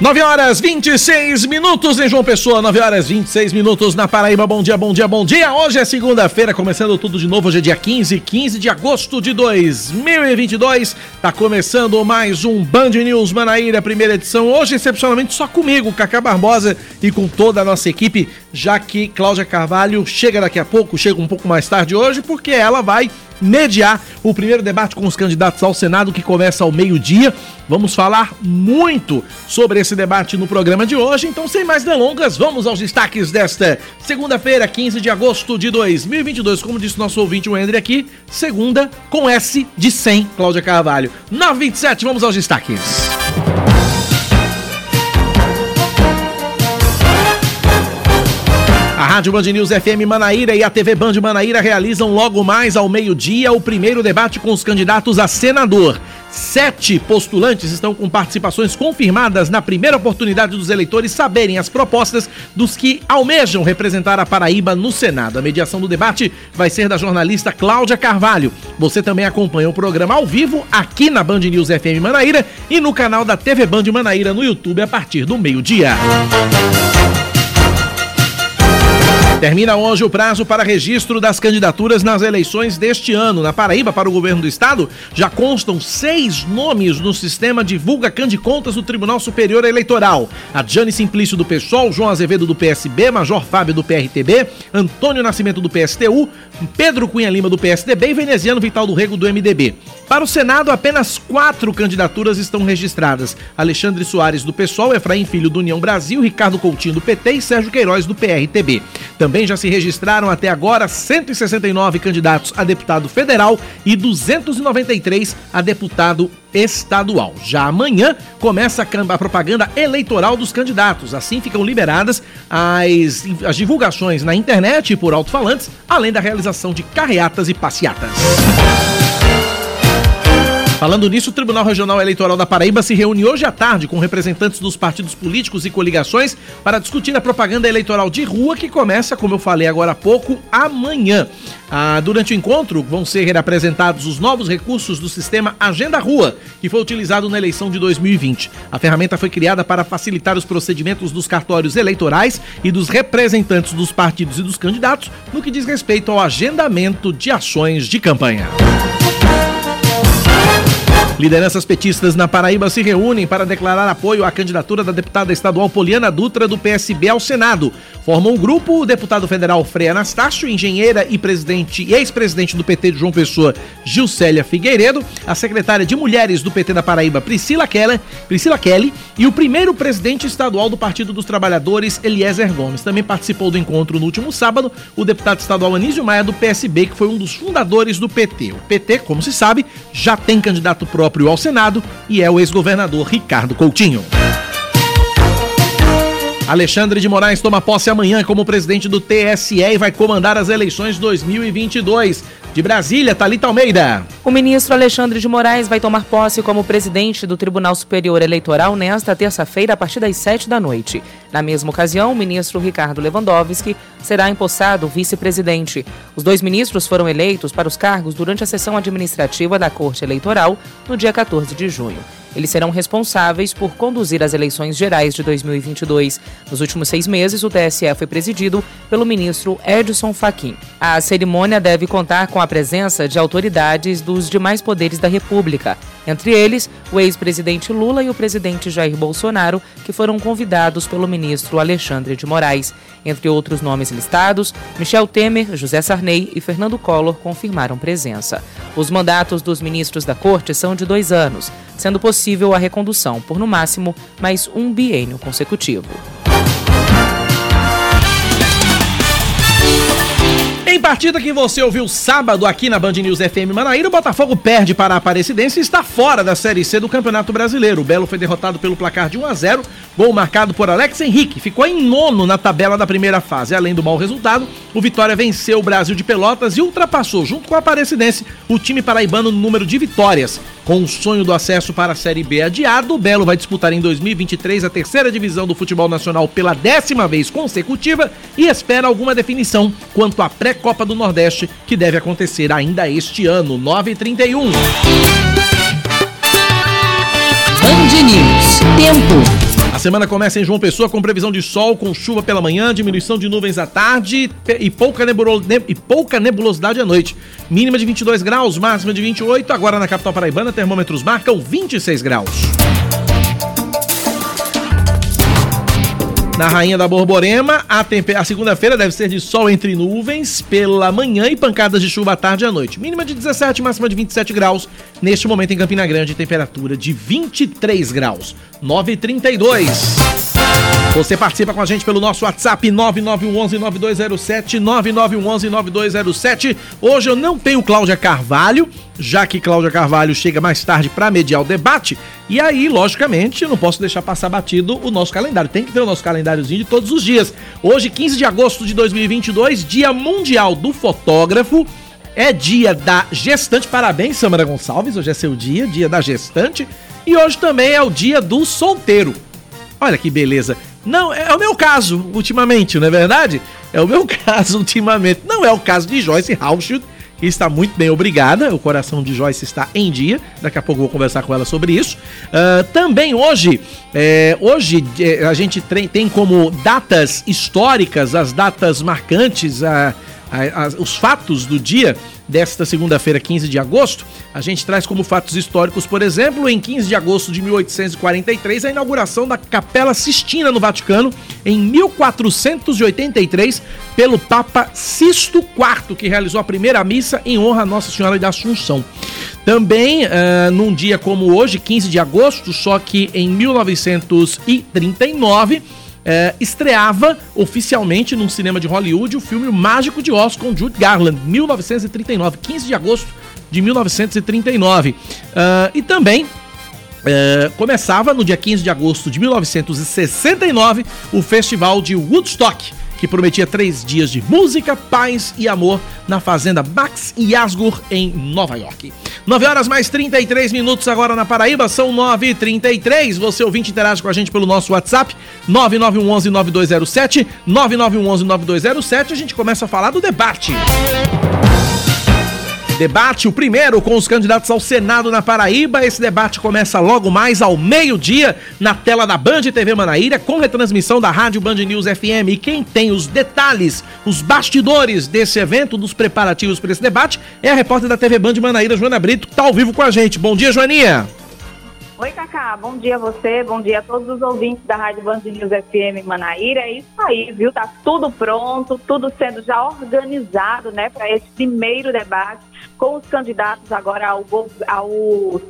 9 horas 26 minutos em João Pessoa, 9 horas 26 minutos na Paraíba. Bom dia, bom dia, bom dia. Hoje é segunda-feira, começando tudo de novo. Hoje é dia 15, 15 de agosto de 2022. Tá começando mais um Band News Manaíra, primeira edição. Hoje, excepcionalmente, só comigo, Cacá Barbosa e com toda a nossa equipe, já que Cláudia Carvalho chega daqui a pouco, chega um pouco mais tarde hoje, porque ela vai mediar o primeiro debate com os candidatos ao Senado que começa ao meio-dia. Vamos falar muito sobre esse debate no programa de hoje, então sem mais delongas, vamos aos destaques desta segunda-feira, 15 de agosto de 2022. Como disse nosso ouvinte o André aqui, segunda com S de 100, Cláudia Carvalho. 927, vamos aos destaques. A Rádio Band News FM Manaíra e a TV Band Manaíra realizam logo mais ao meio-dia o primeiro debate com os candidatos a senador. Sete postulantes estão com participações confirmadas na primeira oportunidade dos eleitores saberem as propostas dos que almejam representar a Paraíba no Senado. A mediação do debate vai ser da jornalista Cláudia Carvalho. Você também acompanha o programa ao vivo aqui na Band News FM Manaíra e no canal da TV Band Manaíra no YouTube a partir do meio-dia. Termina hoje o prazo para registro das candidaturas nas eleições deste ano. Na Paraíba, para o governo do estado, já constam seis nomes no sistema Divulga Contas do Tribunal Superior Eleitoral. A Jane Simplício do PSOL, João Azevedo do PSB, Major Fábio do PRTB, Antônio Nascimento do PSTU, Pedro Cunha Lima do PSDB e Veneziano Vital do Rego do MDB. Para o Senado, apenas quatro candidaturas estão registradas. Alexandre Soares do PSOL, Efraim Filho do União Brasil, Ricardo Coutinho do PT e Sérgio Queiroz do PRTB. Também já se registraram até agora 169 candidatos a deputado federal e 293 a deputado estadual. Já amanhã começa a propaganda eleitoral dos candidatos. Assim ficam liberadas as, as divulgações na internet e por alto-falantes, além da realização de carreatas e passeatas. Falando nisso, o Tribunal Regional Eleitoral da Paraíba se reúne hoje à tarde com representantes dos partidos políticos e coligações para discutir a propaganda eleitoral de rua que começa, como eu falei agora há pouco, amanhã. Ah, durante o encontro vão ser apresentados os novos recursos do sistema Agenda Rua, que foi utilizado na eleição de 2020. A ferramenta foi criada para facilitar os procedimentos dos cartórios eleitorais e dos representantes dos partidos e dos candidatos no que diz respeito ao agendamento de ações de campanha. Lideranças petistas na Paraíba se reúnem para declarar apoio à candidatura da deputada estadual Poliana Dutra do PSB ao Senado. Formam um grupo o deputado federal Frei Anastácio, engenheira e presidente e ex-presidente do PT de João Pessoa, Gilcélia Figueiredo, a secretária de Mulheres do PT da Paraíba, Priscila Kelly, Priscila Kelly e o primeiro presidente estadual do Partido dos Trabalhadores, Eliezer Gomes. Também participou do encontro no último sábado o deputado estadual Anísio Maia do PSB, que foi um dos fundadores do PT. O PT, como se sabe, já tem candidato próprio próprio ao Senado e é o ex-governador Ricardo Coutinho. Alexandre de Moraes toma posse amanhã como presidente do TSE e vai comandar as eleições 2022. De Brasília, Talita Almeida. O ministro Alexandre de Moraes vai tomar posse como presidente do Tribunal Superior Eleitoral nesta terça-feira, a partir das sete da noite. Na mesma ocasião, o ministro Ricardo Lewandowski será empossado vice-presidente. Os dois ministros foram eleitos para os cargos durante a sessão administrativa da Corte Eleitoral no dia 14 de junho. Eles serão responsáveis por conduzir as eleições gerais de 2022. Nos últimos seis meses, o TSE foi presidido pelo ministro Edson Fachin. A cerimônia deve contar com a presença de autoridades dos demais poderes da República, entre eles o ex-presidente Lula e o presidente Jair Bolsonaro, que foram convidados pelo ministro Alexandre de Moraes. Entre outros nomes listados, Michel Temer, José Sarney e Fernando Collor confirmaram presença. Os mandatos dos ministros da corte são de dois anos, sendo possível a recondução por, no máximo, mais um biênio consecutivo. Em partida que você ouviu sábado aqui na Band News FM Manaíra, o Botafogo perde para a Aparecidense e está fora da Série C do Campeonato Brasileiro. O Belo foi derrotado pelo placar de 1 a 0, gol marcado por Alex Henrique. Ficou em nono na tabela da primeira fase. Além do mau resultado, o Vitória venceu o Brasil de Pelotas e ultrapassou, junto com a Aparecidense, o time paraibano no número de vitórias. Com o sonho do acesso para a Série B adiado, o Belo vai disputar em 2023 a terceira divisão do futebol nacional pela décima vez consecutiva e espera alguma definição quanto à pré-Copa do Nordeste, que deve acontecer ainda este ano, 931. Band News. Tempo. Semana começa em João Pessoa com previsão de sol, com chuva pela manhã, diminuição de nuvens à tarde e pouca, nebulo, e pouca nebulosidade à noite. Mínima de 22 graus, máxima de 28. Agora na capital paraibana, termômetros marcam 26 graus. Na Rainha da Borborema, a, a segunda-feira deve ser de sol entre nuvens pela manhã e pancadas de chuva à tarde e à noite. Mínima de 17, máxima de 27 graus. Neste momento em Campina Grande, temperatura de 23 graus. 932. Você participa com a gente pelo nosso WhatsApp 9911-9207, 9911-9207. Hoje eu não tenho Cláudia Carvalho, já que Cláudia Carvalho chega mais tarde para mediar o debate. E aí, logicamente, não posso deixar passar batido o nosso calendário. Tem que ter o nosso calendáriozinho de todos os dias. Hoje, 15 de agosto de 2022, Dia Mundial do Fotógrafo. É dia da gestante. Parabéns, Samara Gonçalves. Hoje é seu dia, dia da gestante. E hoje também é o dia do solteiro. Olha que beleza. Não, é o meu caso, ultimamente, não é verdade? É o meu caso, ultimamente. Não é o caso de Joyce Hauschild, que está muito bem, obrigada. O coração de Joyce está em dia. Daqui a pouco vou conversar com ela sobre isso. Uh, também hoje, é, hoje é, a gente tem como datas históricas, as datas marcantes, a, a, a, os fatos do dia desta segunda-feira, 15 de agosto, a gente traz como fatos históricos, por exemplo, em 15 de agosto de 1843, a inauguração da Capela Sistina no Vaticano, em 1483, pelo Papa Sisto IV, que realizou a primeira missa em honra a Nossa Senhora da Assunção. Também, uh, num dia como hoje, 15 de agosto, só que em 1939, é, estreava oficialmente num cinema de Hollywood o filme o Mágico de Oz com Jude Garland, 1939, 15 de agosto de 1939. Uh, e também Uh, começava no dia 15 de agosto de 1969 o festival de Woodstock, que prometia três dias de música, paz e amor na fazenda Max Yasgur, em Nova York. 9 horas mais 33 minutos agora na Paraíba, são 9h33. Você ouvinte interage com a gente pelo nosso WhatsApp, 9911-9207, 9911-9207. A gente começa a falar do debate. Debate, o primeiro com os candidatos ao Senado na Paraíba. Esse debate começa logo mais ao meio-dia na tela da Band TV Manaíra, com retransmissão da Rádio Band News FM. E quem tem os detalhes, os bastidores desse evento, dos preparativos para esse debate, é a repórter da TV Band Manaíra, Joana Brito, que está ao vivo com a gente. Bom dia, Joaninha. Oi, Cacá. Bom dia a você, bom dia a todos os ouvintes da Rádio Band News FM Manaíra. É isso aí, viu? Tá tudo pronto, tudo sendo já organizado, né, para esse primeiro debate com os candidatos agora ao, ao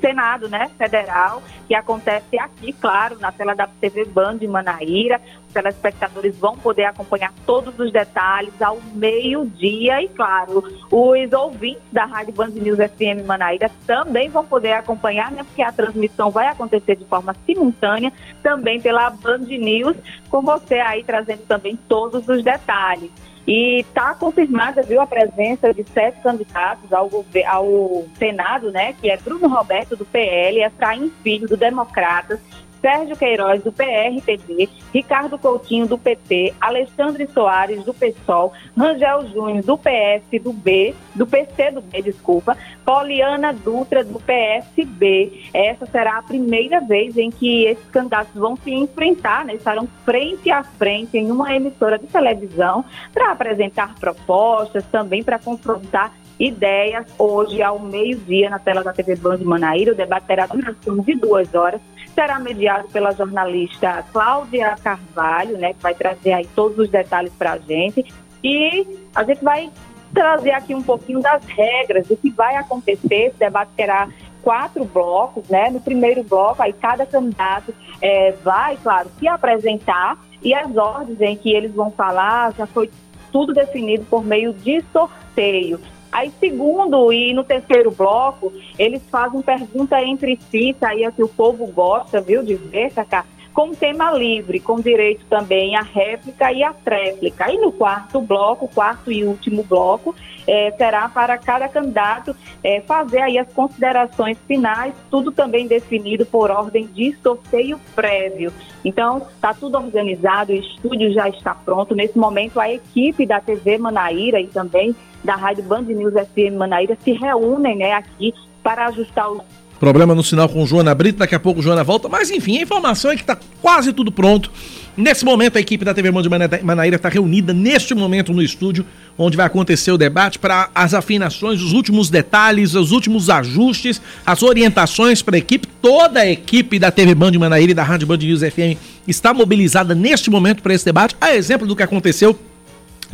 Senado né, Federal, que acontece aqui, claro, na tela da TV Band Manaíra. Os telespectadores vão poder acompanhar todos os detalhes ao meio-dia e, claro, os ouvintes da Rádio Band News FM Manaíra também vão poder acompanhar, né, porque a transmissão vai acontecer de forma simultânea também pela Band News, com você aí trazendo também todos os detalhes. E está confirmada, viu, a presença de sete candidatos ao, ao Senado, né, que é Bruno Roberto, do PL, Efraim Filho, do Democratas, Sérgio Queiroz, do PRTB, Ricardo Coutinho, do PT, Alexandre Soares, do PSOL, Rangel Júnior, do PS, do B, do PC, do B, desculpa, Poliana Dutra, do PSB. Essa será a primeira vez em que esses candidatos vão se enfrentar, né? estarão frente a frente em uma emissora de televisão para apresentar propostas, também para confrontar ideias hoje ao meio-dia na tela da TV Band Manaíra. O debate terá de duas horas será mediado pela jornalista Cláudia Carvalho, né, que vai trazer aí todos os detalhes para a gente. E a gente vai trazer aqui um pouquinho das regras do que vai acontecer. Esse debate terá quatro blocos, né? No primeiro bloco, aí cada candidato é, vai, claro, se apresentar e as ordens em que eles vão falar já foi tudo definido por meio de sorteio. Aí, segundo e no terceiro bloco, eles fazem pergunta entre si, isso aí é que o povo gosta, viu, de ver, Cacá? Com tema livre, com direito também à réplica e à tréplica. E no quarto bloco, quarto e último bloco, é, será para cada candidato é, fazer aí as considerações finais, tudo também definido por ordem de sorteio prévio. Então, está tudo organizado, o estúdio já está pronto. Nesse momento, a equipe da TV Manaíra e também da Rádio Band News FM Manaíra se reúnem né, aqui para ajustar os Problema no sinal com Joana Brito, daqui a pouco Joana volta. Mas enfim, a informação é que está quase tudo pronto. Nesse momento, a equipe da TV Mundo de Manaíra está reunida neste momento no estúdio, onde vai acontecer o debate para as afinações, os últimos detalhes, os últimos ajustes, as orientações para a equipe. Toda a equipe da TV Band de Manaíra e da Rádio Band News FM está mobilizada neste momento para esse debate, a exemplo do que aconteceu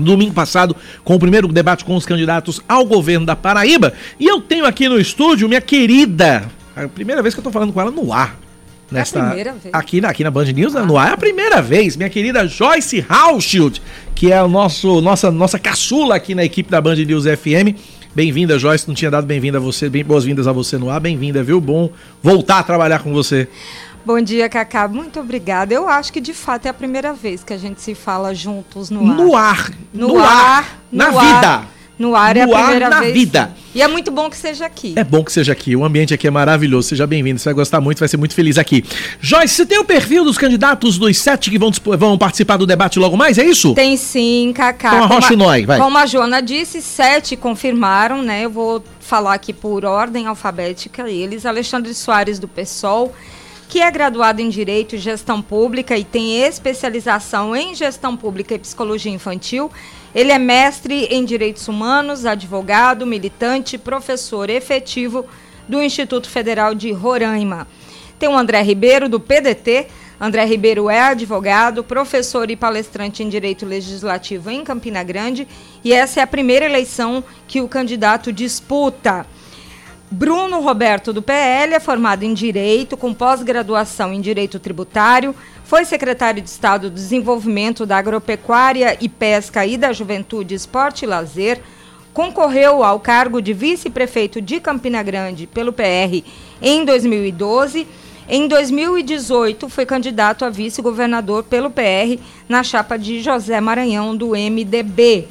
domingo passado com o primeiro debate com os candidatos ao governo da Paraíba. E eu tenho aqui no estúdio minha querida, a primeira vez que eu tô falando com ela no ar. Nesta, é a primeira vez. Aqui na, aqui na Band News, ah. no ar, é a primeira vez. Minha querida Joyce Hauschild, que é o nosso, nossa, nossa caçula aqui na equipe da Band News FM. Bem-vinda, Joyce. Não tinha dado bem-vinda a você, bem boas-vindas a você no ar. Bem-vinda, viu? Bom voltar a trabalhar com você. Bom dia, Cacá. Muito obrigada. Eu acho que de fato é a primeira vez que a gente se fala juntos no ar. No ar. No, no ar, ar. Na no vida. Ar, no ar no é a primeira ar, na vez. vida. E é muito bom que seja aqui. É bom que seja aqui. O ambiente aqui é maravilhoso. Seja bem-vindo. Você vai gostar muito, vai ser muito feliz aqui. Joyce, você tem o perfil dos candidatos dos sete que vão, vão participar do debate logo mais? É isso? Tem sim, Cacá. Então arrocha o nós, vai. Como a Joana disse, sete confirmaram, né? Eu vou falar aqui por ordem alfabética eles. Alexandre Soares, do PSOL que é graduado em Direito e Gestão Pública e tem especialização em Gestão Pública e Psicologia Infantil. Ele é mestre em Direitos Humanos, advogado, militante, professor efetivo do Instituto Federal de Roraima. Tem o André Ribeiro, do PDT. André Ribeiro é advogado, professor e palestrante em Direito Legislativo em Campina Grande. E essa é a primeira eleição que o candidato disputa. Bruno Roberto do PL é formado em Direito, com pós-graduação em Direito Tributário, foi secretário de Estado do Desenvolvimento da Agropecuária e Pesca e da Juventude, Esporte e Lazer, concorreu ao cargo de vice-prefeito de Campina Grande pelo PR em 2012. Em 2018, foi candidato a vice-governador pelo PR na chapa de José Maranhão, do MDB.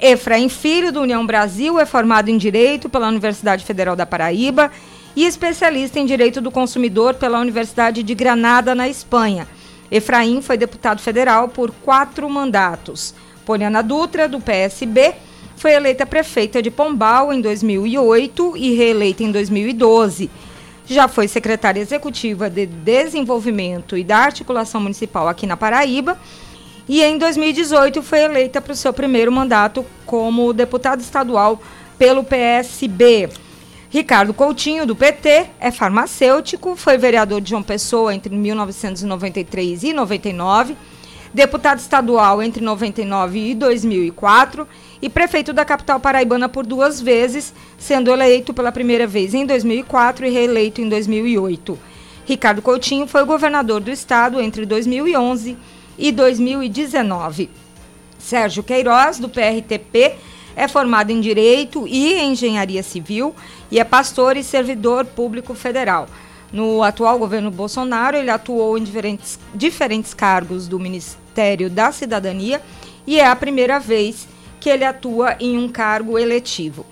Efraim Filho, do União Brasil, é formado em Direito pela Universidade Federal da Paraíba e especialista em Direito do Consumidor pela Universidade de Granada, na Espanha. Efraim foi deputado federal por quatro mandatos. Poliana Dutra, do PSB, foi eleita prefeita de Pombal em 2008 e reeleita em 2012. Já foi secretária executiva de Desenvolvimento e da Articulação Municipal aqui na Paraíba e em 2018 foi eleita para o seu primeiro mandato como deputado estadual pelo PSB. Ricardo Coutinho, do PT, é farmacêutico, foi vereador de João Pessoa entre 1993 e 99, deputado estadual entre 99 e 2004 e prefeito da capital paraibana por duas vezes, sendo eleito pela primeira vez em 2004 e reeleito em 2008. Ricardo Coutinho foi governador do estado entre 2011 e 2019. Sérgio Queiroz, do PRTP, é formado em Direito e Engenharia Civil e é pastor e servidor público federal. No atual governo Bolsonaro, ele atuou em diferentes, diferentes cargos do Ministério da Cidadania e é a primeira vez que ele atua em um cargo eletivo.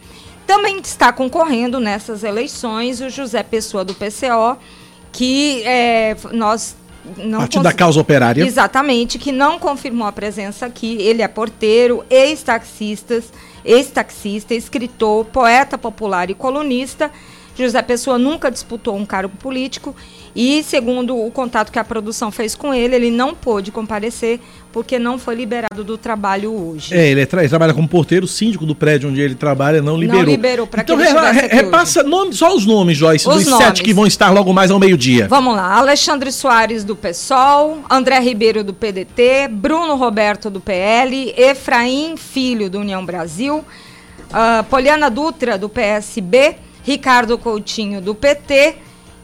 Também está concorrendo nessas eleições o José Pessoa do PCO, que é, nós não Partido da causa operária. Exatamente, que não confirmou a presença aqui. Ele é porteiro, ex-taxista, ex-taxista, escritor, poeta popular e colunista. José Pessoa nunca disputou um cargo político e, segundo o contato que a produção fez com ele, ele não pôde comparecer porque não foi liberado do trabalho hoje. É, ele, é tra ele trabalha como porteiro, síndico do prédio onde ele trabalha não liberou. Não liberou para então, re repassa nome, só os nomes, Joyce, os dos nomes. sete que vão estar logo mais ao meio-dia. Vamos lá, Alexandre Soares do PSOL, André Ribeiro do PDT, Bruno Roberto do PL, Efraim Filho do União Brasil, uh, Poliana Dutra do PSB, Ricardo Coutinho do PT,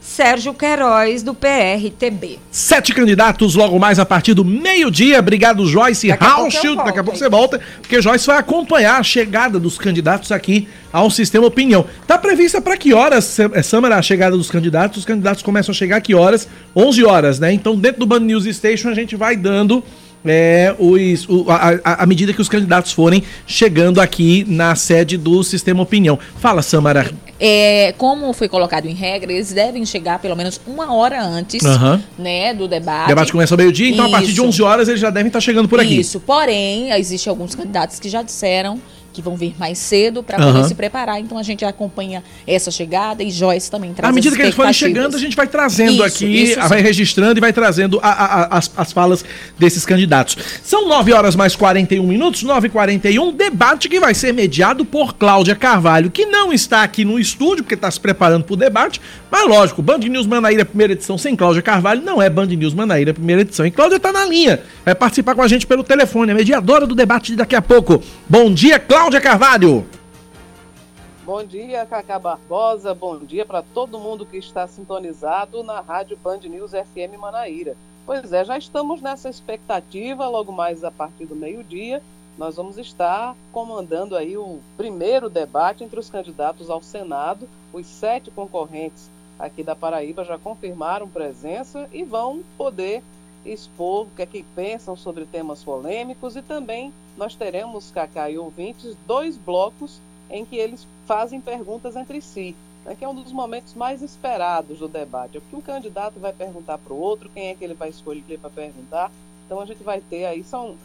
Sérgio Queiroz, do PRTB. Sete candidatos logo mais a partir do meio-dia. Obrigado, Joyce Rauschild. Daqui a pouco você volta, porque Joyce vai acompanhar a chegada dos candidatos aqui ao Sistema Opinião. Tá prevista para que horas, é, Samara, a chegada dos candidatos? Os candidatos começam a chegar a que horas? 11 horas, né? Então, dentro do Band News Station, a gente vai dando é, os, o, a, a, medida que os candidatos forem chegando aqui na sede do Sistema Opinião. Fala, Samara. É, como foi colocado em regra, eles devem chegar pelo menos uma hora antes uhum. né, do debate. O debate começa ao meio-dia, então Isso. a partir de 11 horas eles já devem estar chegando por aqui. Isso, porém, existem alguns candidatos que já disseram que vão vir mais cedo para poder uhum. se preparar. Então a gente acompanha essa chegada e Joyce também traz À medida que eles forem chegando, a gente vai trazendo isso, aqui, isso, vai registrando e vai trazendo a, a, as, as falas desses candidatos. São 9 horas mais 41 minutos, 9 e 41 debate que vai ser mediado por Cláudia Carvalho, que não está aqui no estúdio, porque está se preparando para o debate, mas lógico, Band News Manaíra, primeira edição, sem Cláudia Carvalho, não é Band News Manaíra, primeira edição. E Cláudia está na linha, vai participar com a gente pelo telefone, é mediadora do debate de daqui a pouco. Bom dia, Cláudia! Cláudia Carvalho. Bom dia, Cacá Barbosa. Bom dia para todo mundo que está sintonizado na Rádio Band News FM Manaíra. Pois é, já estamos nessa expectativa, logo mais a partir do meio-dia, nós vamos estar comandando aí o primeiro debate entre os candidatos ao Senado. Os sete concorrentes aqui da Paraíba já confirmaram presença e vão poder expor o que é que pensam sobre temas polêmicos e também nós teremos, Cacá e ouvintes, dois blocos em que eles fazem perguntas entre si, né, que é um dos momentos mais esperados do debate. É que um candidato vai perguntar para o outro, quem é que ele vai escolher para perguntar. Então a gente vai ter aí, são,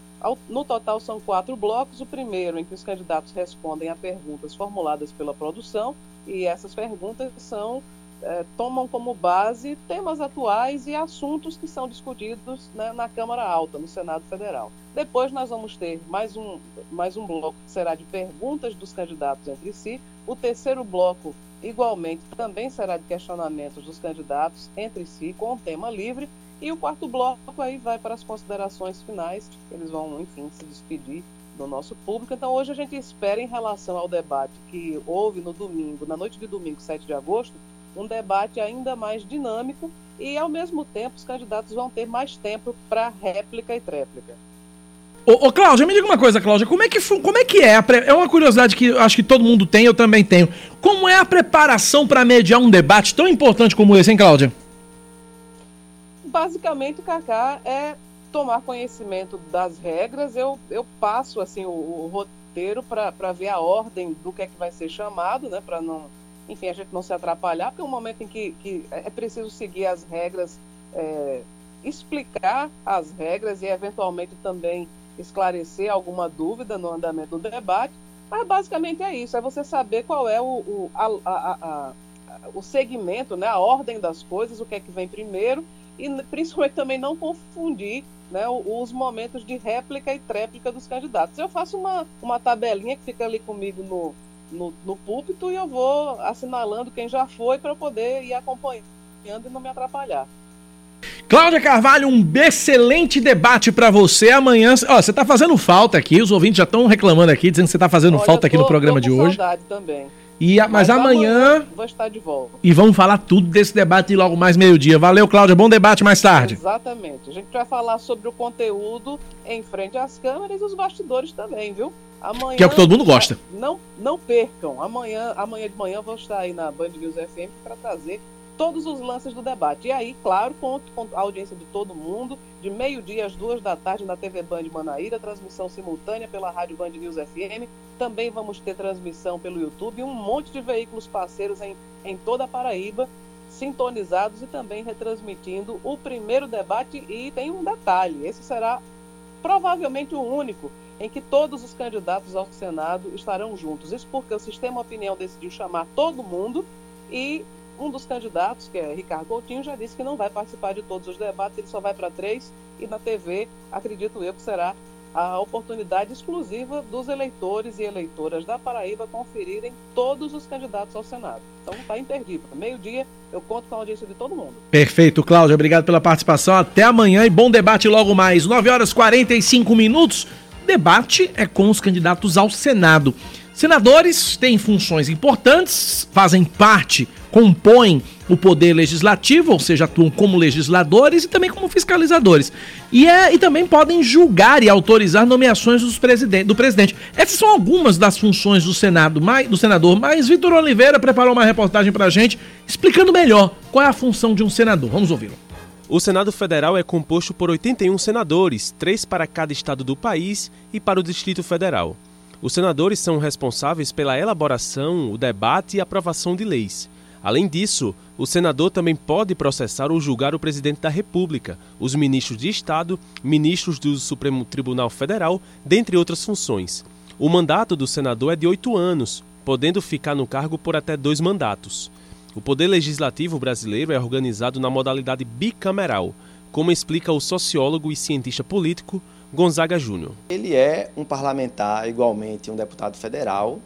no total são quatro blocos. O primeiro em que os candidatos respondem a perguntas formuladas pela produção, e essas perguntas são é, tomam como base temas atuais e assuntos que são discutidos né, na Câmara Alta, no Senado Federal. Depois nós vamos ter mais um, mais um bloco que será de perguntas dos candidatos entre si. O terceiro bloco, igualmente, também será de questionamentos dos candidatos entre si, com o tema livre. E o quarto bloco aí vai para as considerações finais. Eles vão, enfim, se despedir do nosso público. Então hoje a gente espera, em relação ao debate que houve no domingo, na noite de domingo, 7 de agosto, um debate ainda mais dinâmico e, ao mesmo tempo, os candidatos vão ter mais tempo para réplica e tréplica. Ô, ô Cláudia, me diga uma coisa, Cláudia, como é que, como é, que é? É uma curiosidade que acho que todo mundo tem, eu também tenho. Como é a preparação para mediar um debate tão importante como esse, hein, Cláudia? Basicamente, o Cacá é tomar conhecimento das regras. Eu, eu passo assim o, o roteiro para ver a ordem do que é que vai ser chamado, né? Para não enfim, a gente não se atrapalhar, porque é um momento em que, que é preciso seguir as regras, é, explicar as regras e eventualmente também esclarecer alguma dúvida no andamento do debate. Mas basicamente é isso, é você saber qual é o, o, a, a, a, o segmento, né, a ordem das coisas, o que é que vem primeiro, e principalmente também não confundir né, os momentos de réplica e tréplica dos candidatos. Eu faço uma, uma tabelinha que fica ali comigo no, no, no púlpito e eu vou assinalando quem já foi para poder ir acompanhando e não me atrapalhar. Cláudia Carvalho, um excelente debate para você amanhã. Ó, você tá fazendo falta aqui, os ouvintes já estão reclamando aqui, dizendo que você tá fazendo Olha, falta aqui no programa de hoje. também. E mas, mas amanhã, amanhã, vou estar de volta. E vamos falar tudo desse debate logo mais meio-dia. Valeu, Cláudia. Bom debate mais tarde. Exatamente. A gente vai falar sobre o conteúdo em frente às câmeras e os bastidores também, viu? Amanhã, que é o que todo mundo gosta. Não, não percam. Amanhã, amanhã de manhã eu vou estar aí na Band News FM para trazer todos os lances do debate. E aí, claro, conto com a audiência de todo mundo, de meio-dia às duas da tarde na TV Band Manaíra, transmissão simultânea pela Rádio Band News FM. Também vamos ter transmissão pelo YouTube e um monte de veículos parceiros em, em toda a Paraíba, sintonizados e também retransmitindo o primeiro debate. E tem um detalhe: esse será provavelmente o único em que todos os candidatos ao Senado estarão juntos. Isso porque o Sistema Opinião decidiu chamar todo mundo e um dos candidatos, que é Ricardo Coutinho, já disse que não vai participar de todos os debates, ele só vai para três e na TV, acredito eu, que será a oportunidade exclusiva dos eleitores e eleitoras da Paraíba conferirem todos os candidatos ao Senado. Então está imperdível. Meio-dia eu conto com a audiência de todo mundo. Perfeito, Cláudio. Obrigado pela participação. Até amanhã e bom debate logo mais. 9 horas 45 minutos. Debate é com os candidatos ao Senado. Senadores têm funções importantes, fazem parte, compõem o poder legislativo, ou seja, atuam como legisladores e também como fiscalizadores. E, é, e também podem julgar e autorizar nomeações dos do presidente. Essas são algumas das funções do Senado, mais, do senador, mas Vitor Oliveira preparou uma reportagem para a gente explicando melhor qual é a função de um senador. Vamos ouvi-lo. O Senado Federal é composto por 81 senadores, três para cada estado do país e para o Distrito Federal. Os senadores são responsáveis pela elaboração, o debate e aprovação de leis. Além disso, o senador também pode processar ou julgar o presidente da República, os ministros de Estado, ministros do Supremo Tribunal Federal, dentre outras funções. O mandato do senador é de oito anos, podendo ficar no cargo por até dois mandatos. O Poder Legislativo brasileiro é organizado na modalidade bicameral, como explica o sociólogo e cientista político Gonzaga Júnior. Ele é um parlamentar, igualmente um deputado federal,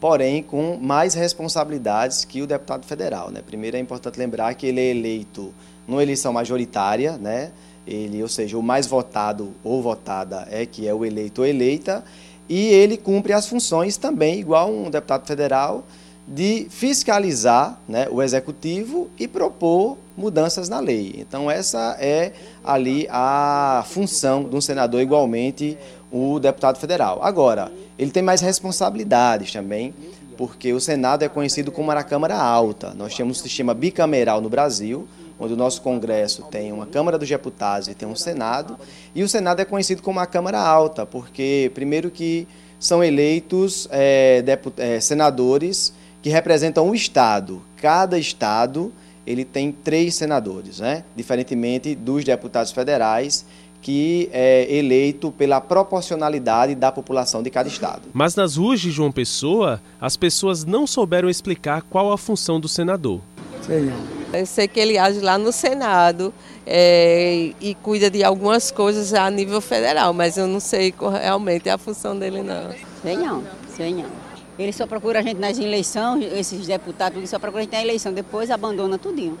porém com mais responsabilidades que o deputado federal. Né? Primeiro é importante lembrar que ele é eleito numa eleição majoritária, né? ele, ou seja, o mais votado ou votada é que é o eleito ou eleita, e ele cumpre as funções também, igual um deputado federal, de fiscalizar né, o executivo e propor mudanças na lei. Então, essa é ali a função de um senador, igualmente o deputado federal. Agora, ele tem mais responsabilidades também, porque o Senado é conhecido como a Câmara Alta. Nós temos um sistema bicameral no Brasil, onde o nosso Congresso tem uma Câmara dos Deputados e tem um Senado, e o Senado é conhecido como a Câmara Alta, porque, primeiro, que são eleitos é, é, senadores que representam o Estado. Cada Estado ele tem três senadores, né? diferentemente dos deputados federais, que é eleito pela proporcionalidade da população de cada estado. Mas nas ruas de João Pessoa, as pessoas não souberam explicar qual a função do senador. Sei Eu sei que ele age lá no Senado é, e cuida de algumas coisas a nível federal, mas eu não sei realmente a função dele não. Sei não, sei não. Ele só procura a gente nas eleições, esses deputados só procura a gente na eleição, depois abandona tudinho.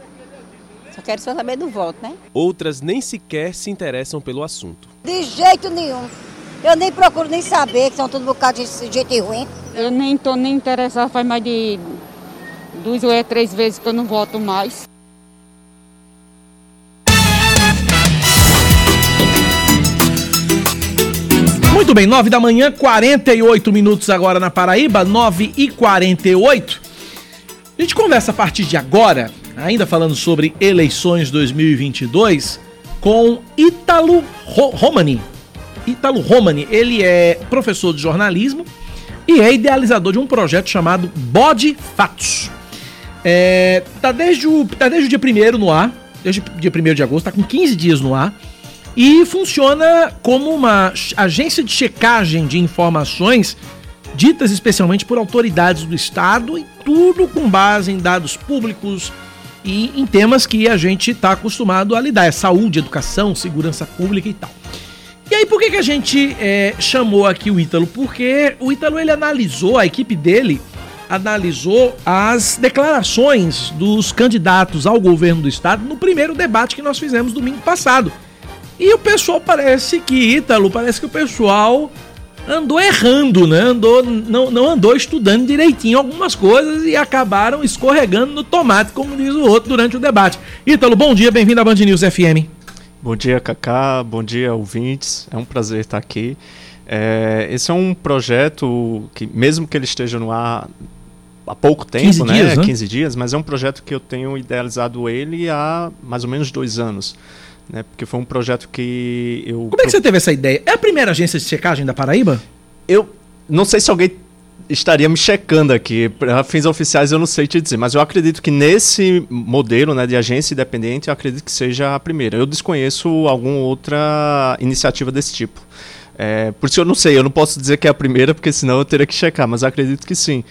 Só quero só saber do voto, né? Outras nem sequer se interessam pelo assunto. De jeito nenhum. Eu nem procuro nem saber, que são tudo um bocado de jeito ruim. Eu nem estou nem interessado, faz mais de duas ou três vezes que eu não voto mais. Muito bem, 9 da manhã, 48 minutos agora na Paraíba, 9 e 48. A gente conversa a partir de agora, ainda falando sobre eleições 2022, com Ítalo Romani. Ítalo Romani, ele é professor de jornalismo e é idealizador de um projeto chamado Bode Fatos. É, tá, desde o, tá desde o dia 1 no ar, desde o dia 1 de agosto, tá com 15 dias no ar e funciona como uma agência de checagem de informações ditas especialmente por autoridades do Estado e tudo com base em dados públicos e em temas que a gente está acostumado a lidar, é saúde, educação, segurança pública e tal. E aí por que, que a gente é, chamou aqui o Ítalo? Porque o Ítalo ele analisou, a equipe dele analisou as declarações dos candidatos ao governo do estado no primeiro debate que nós fizemos domingo passado. E o pessoal parece que, Ítalo, parece que o pessoal andou errando, né? Andou, não, não andou estudando direitinho algumas coisas e acabaram escorregando no tomate, como diz o outro, durante o debate. Ítalo, bom dia, bem-vindo à Band News FM. Bom dia, Cacá, bom dia, ouvintes. É um prazer estar aqui. É, esse é um projeto que, mesmo que ele esteja no ar há pouco tempo, 15 né? Dias, né? 15 dias, mas é um projeto que eu tenho idealizado ele há mais ou menos dois anos né? Porque foi um projeto que eu. Como é que você teve essa ideia? É a primeira agência de checagem da Paraíba? Eu não sei se alguém estaria me checando aqui. Para fins oficiais eu não sei te dizer, mas eu acredito que nesse modelo né, de agência independente, eu acredito que seja a primeira. Eu desconheço alguma outra iniciativa desse tipo. É, por isso eu não sei, eu não posso dizer que é a primeira, porque senão eu teria que checar, mas acredito que sim.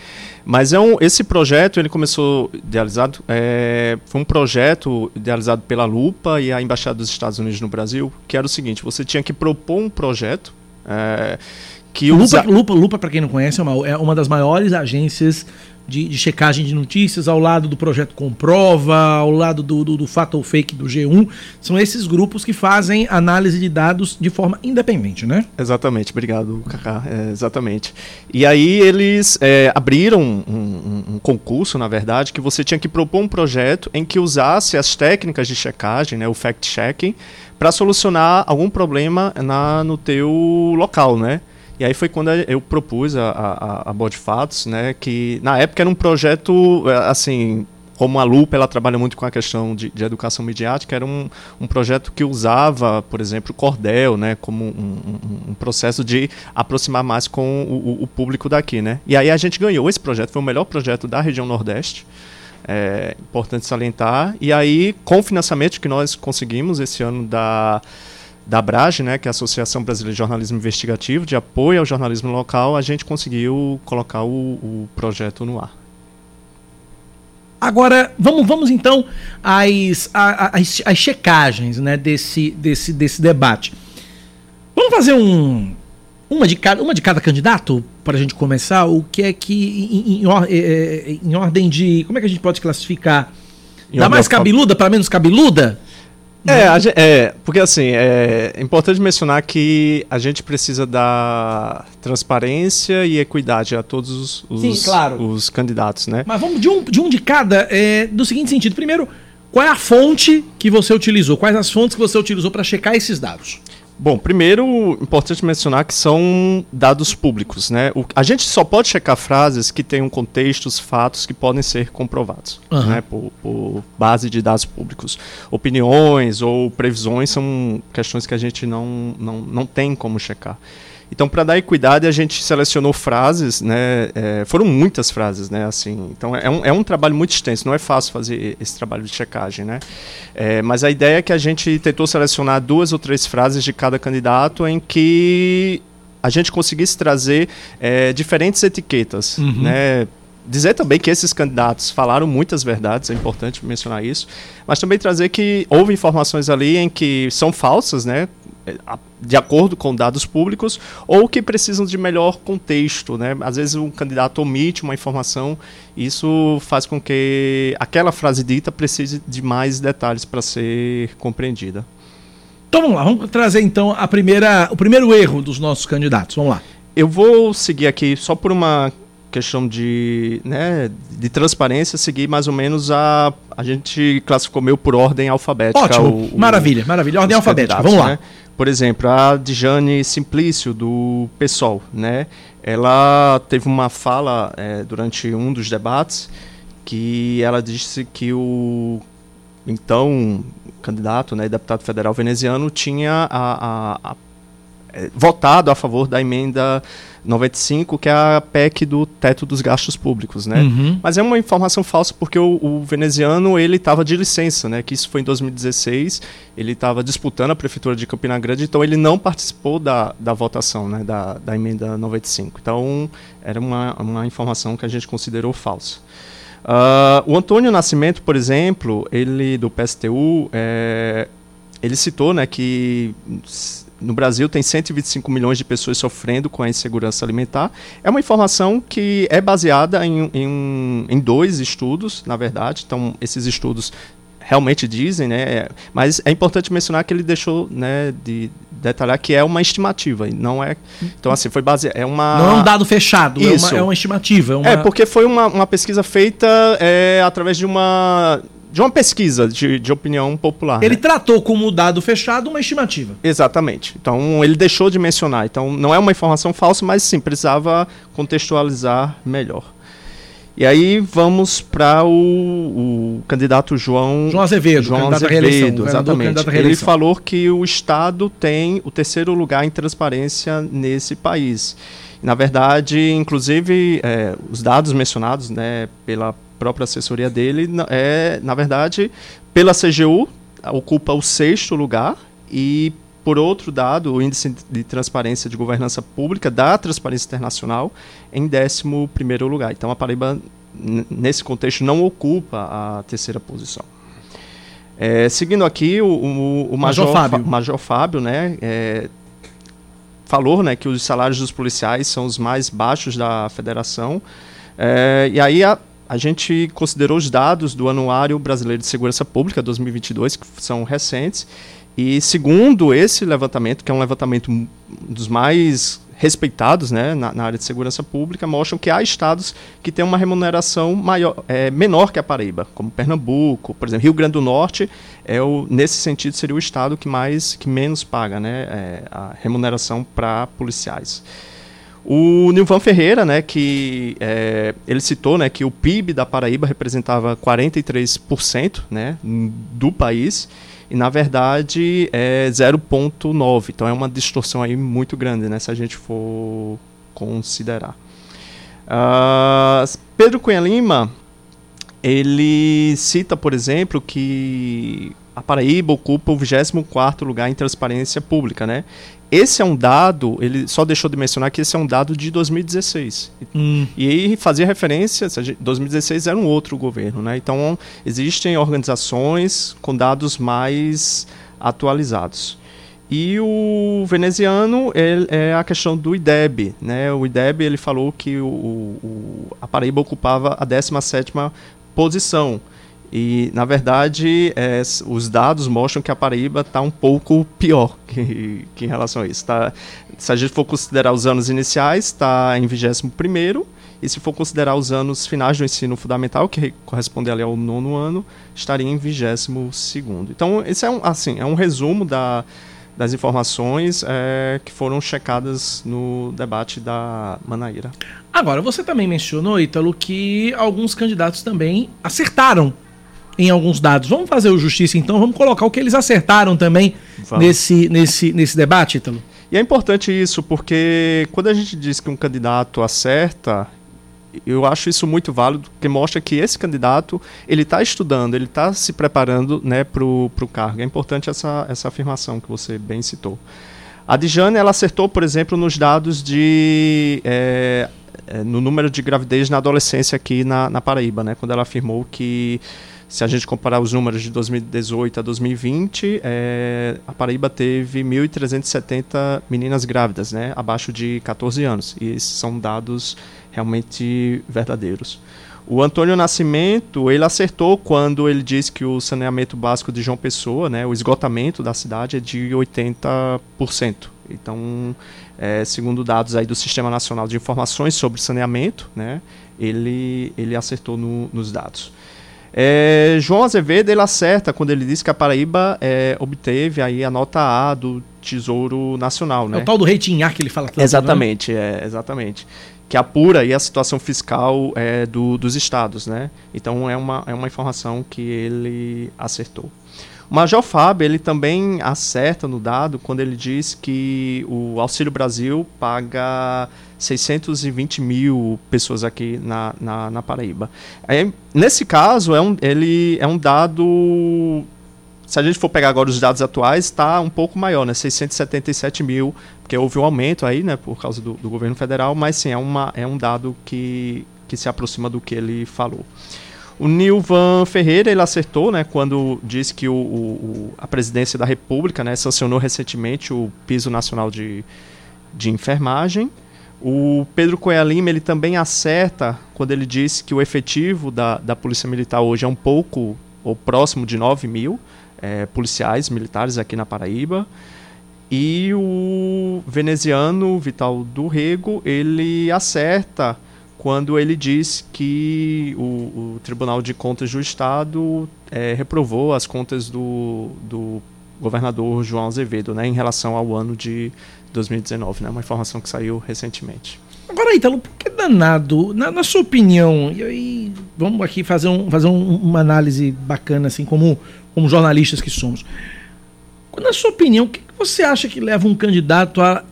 Mas é um, esse projeto, ele começou idealizado, é, foi um projeto idealizado pela Lupa e a Embaixada dos Estados Unidos no Brasil, que era o seguinte, você tinha que propor um projeto é, que Lupa, usa... Lupa, Lupa para quem não conhece, é uma, é uma das maiores agências de, de, checagem de notícias, ao lado do projeto Comprova, ao lado do, do, do Fato ou Fake do G1. São esses grupos que fazem análise de dados de forma independente, né? Exatamente, obrigado, Kaká. É, exatamente. E aí eles é, abriram um, um, um, concurso, na verdade, que você tinha que propor um projeto em que usasse as técnicas de checagem, né, o fact-checking, para solucionar algum problema na, no teu local, né? E aí foi quando eu propus a, a, a Fatos, né, que na época era um projeto, é, assim, como a Lupa ela trabalha muito com a questão de, de educação midiática, era um, um projeto que usava, por exemplo, o cordel, né, como um, um, um processo de aproximar mais com o, o, público daqui, né. E aí a gente ganhou esse projeto, foi o melhor projeto da região Nordeste, é importante salientar. E aí, com o financiamento que nós conseguimos esse ano da da Abrage, né, que é a Associação Brasileira de Jornalismo Investigativo, de apoio ao jornalismo local, a gente conseguiu colocar o, o projeto no ar. Agora, vamos, vamos então às, às, às checagens né, desse, desse, desse debate. Vamos fazer um, uma, de cada, uma de cada candidato para a gente começar? O que é que, em, em, é, é, em, ordem de. Como é que a gente pode classificar? Em da mais cabeluda para menos cabeluda? É, a, é, porque assim, é importante mencionar que a gente precisa dar transparência e equidade a todos os, Sim, claro. os candidatos, né? Mas vamos de um, de um de cada, é, do seguinte sentido. Primeiro, qual é a fonte que você utilizou? Quais as fontes que você utilizou para checar esses dados? Bom, primeiro, importante mencionar que são dados públicos, né? O, a gente só pode checar frases que tenham contextos, fatos que podem ser comprovados, uhum. né? Por, por, base de dados públicos. Opiniões ou previsões são questões que a gente não, não, não tem como checar. Então, para dar equidade, a gente selecionou frases, né? É, foram muitas frases, né? Assim, então é um, é um trabalho muito extenso. Não é fácil fazer esse trabalho de checagem, né? É, mas a ideia é que a gente tentou selecionar duas ou três frases de cada candidato em que a gente conseguisse trazer é, diferentes etiquetas, uhum. né? dizer também que esses candidatos falaram muitas verdades, é importante mencionar isso, mas também trazer que houve informações ali em que são falsas, né? De acordo com dados públicos ou que precisam de melhor contexto, né? Às vezes um candidato omite uma informação, isso faz com que aquela frase dita precise de mais detalhes para ser compreendida. Então vamos lá, vamos trazer então a primeira, o primeiro erro dos nossos candidatos. Vamos lá. Eu vou seguir aqui só por uma questão de, né, de transparência, seguir mais ou menos a. A gente classificou meio por ordem alfabética. Ótimo, o, maravilha, maravilha. Ordem alfabética, vamos lá. Né? Por exemplo, a Dijane Simplício, do PSOL, né? Ela teve uma fala é, durante um dos debates que ela disse que o então candidato, né, deputado federal veneziano, tinha a, a, a, é, votado a favor da emenda 95, que é a PEC do teto dos gastos públicos, né? Uhum. Mas é uma informação falsa porque o, o veneziano ele estava de licença, né? Que isso foi em 2016, ele estava disputando a prefeitura de Campina Grande, então ele não participou da, da votação, né? Da, da emenda 95. Então era uma, uma informação que a gente considerou falsa. Uh, o Antônio Nascimento, por exemplo, ele do PSTU, é, ele citou, né, que no Brasil tem 125 milhões de pessoas sofrendo com a insegurança alimentar. É uma informação que é baseada em, em, em dois estudos, na verdade. Então, esses estudos realmente dizem, né? Mas é importante mencionar que ele deixou, né, de detalhar que é uma estimativa, não é. Então assim foi base, é uma. Não é um dado fechado, Isso. É, uma, é uma estimativa. É, uma... é, porque foi uma, uma pesquisa feita é, através de uma de uma pesquisa de, de opinião popular. Ele né? tratou como dado fechado uma estimativa. Exatamente. Então ele deixou de mencionar. Então não é uma informação falsa, mas sim precisava contextualizar melhor. E aí vamos para o, o, candidato João João Azevedo, João Azevedo, exatamente. Ele falou que o Estado tem o terceiro lugar em transparência nesse país. Na verdade, inclusive, é, os dados mencionados né, pela própria assessoria dele, é, na verdade, pela CGU, ocupa o sexto lugar e, por outro dado, o índice de transparência de governança pública da Transparência Internacional em décimo primeiro lugar. Então, a Paraíba, nesse contexto, não ocupa a terceira posição. É, seguindo aqui, o, o, o Major, Major, Fábio. Major Fábio, né, é, falou né, que os salários dos policiais são os mais baixos da federação. É, e aí a, a gente considerou os dados do Anuário Brasileiro de Segurança Pública 2022, que são recentes, e segundo esse levantamento, que é um levantamento dos mais respeitados né, na, na, área de segurança pública, mostram que há estados que têm uma remuneração maior, é, menor que a Paraíba, como Pernambuco, por exemplo, Rio Grande do Norte, é o, nesse sentido seria o estado que mais que menos paga né, é, a remuneração para policiais. O Nilvan Ferreira, né, que é, ele citou né, que o PIB da Paraíba representava 43% né, do país, e na verdade é 0.9. Então é uma distorção aí muito grande, né, se a gente for considerar. Uh, Pedro Cunha Lima, ele cita, por exemplo, que a Paraíba ocupa o 24º lugar em transparência pública, né? Esse é um dado, ele só deixou de mencionar que esse é um dado de 2016. Hum. E aí fazia referência, 2016 era um outro governo, né? Então existem organizações com dados mais atualizados. E o veneziano é, é a questão do IDEB, né? O IDEB ele falou que o, o a Paraíba ocupava a 17ª posição. E, na verdade, é, os dados mostram que a Paraíba está um pouco pior que, que, em relação a isso. Tá, se a gente for considerar os anos iniciais, está em 21 e se for considerar os anos finais do ensino fundamental, que corresponde ali ao nono ano, estaria em 22 Então, esse é um, assim, é um resumo da, das informações é, que foram checadas no debate da Manaíra. Agora, você também mencionou, Ítalo, que alguns candidatos também acertaram em alguns dados. Vamos fazer o justiça então, vamos colocar o que eles acertaram também nesse, nesse, nesse debate, Ítalo. E é importante isso, porque quando a gente diz que um candidato acerta, eu acho isso muito válido, porque mostra que esse candidato ele está estudando, ele está se preparando né, para o cargo. É importante essa, essa afirmação que você bem citou. A Dijane, ela acertou, por exemplo, nos dados de... É, no número de gravidez na adolescência aqui na, na Paraíba, né, quando ela afirmou que se a gente comparar os números de 2018 a 2020, é, a Paraíba teve 1.370 meninas grávidas, né, abaixo de 14 anos. E esses são dados realmente verdadeiros. O Antônio Nascimento, ele acertou quando ele disse que o saneamento básico de João Pessoa, né, o esgotamento da cidade é de 80%. Então, é, segundo dados aí do Sistema Nacional de Informações sobre Saneamento, né, ele, ele acertou no, nos dados. É, João Azevedo ele acerta quando ele diz que a Paraíba é, obteve aí a nota A do Tesouro Nacional, né? É o tal do rating A que ele fala tanto, Exatamente, é, exatamente. Que apura aí a situação fiscal é, do, dos estados, né? Então é uma, é uma informação que ele acertou. O Major Fábio, ele também acerta no dado quando ele diz que o Auxílio Brasil paga 620 mil pessoas aqui na, na, na Paraíba. É, nesse caso, é um, ele é um dado se a gente for pegar agora os dados atuais, está um pouco maior, né? 677 mil, porque houve um aumento aí, né, por causa do, do, governo federal, mas sim, é, uma, é um dado que, que se aproxima do que ele falou. O Nilvan Ferreira ele acertou, né, quando disse que o, o, a presidência da República, né, sancionou recentemente o piso nacional de, de enfermagem. O Pedro Coelho Lima ele também acerta quando ele disse que o efetivo da, da Polícia Militar hoje é um pouco ou próximo de 9 mil é, policiais militares aqui na Paraíba. E o veneziano Vital do Rego ele acerta quando ele diz que o, o Tribunal de Contas do Estado é, reprovou as contas do, do governador João Azevedo né, em relação ao ano de 2019, né, uma informação que saiu recentemente. Agora, Italo, por que danado, na, na sua opinião, e aí vamos aqui fazer, um, fazer um, uma análise bacana, assim, como, como jornalistas que somos. Na sua opinião, o que você acha que leva um candidato a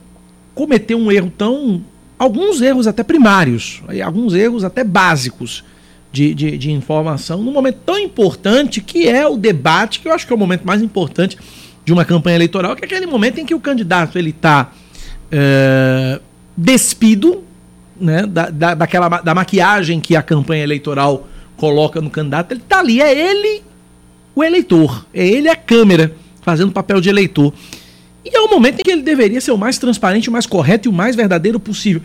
cometer um erro tão alguns erros até primários, alguns erros até básicos de, de, de, informação, num momento tão importante que é o debate, que eu acho que é o momento mais importante de uma campanha eleitoral, que é aquele momento em que o candidato ele está é, despido né, da, da, daquela, da maquiagem que a campanha eleitoral coloca no candidato, ele está ali, é ele o eleitor, é ele a câmera fazendo papel de eleitor. E é o momento em que ele deveria ser o mais transparente, o mais correto e o mais verdadeiro possível.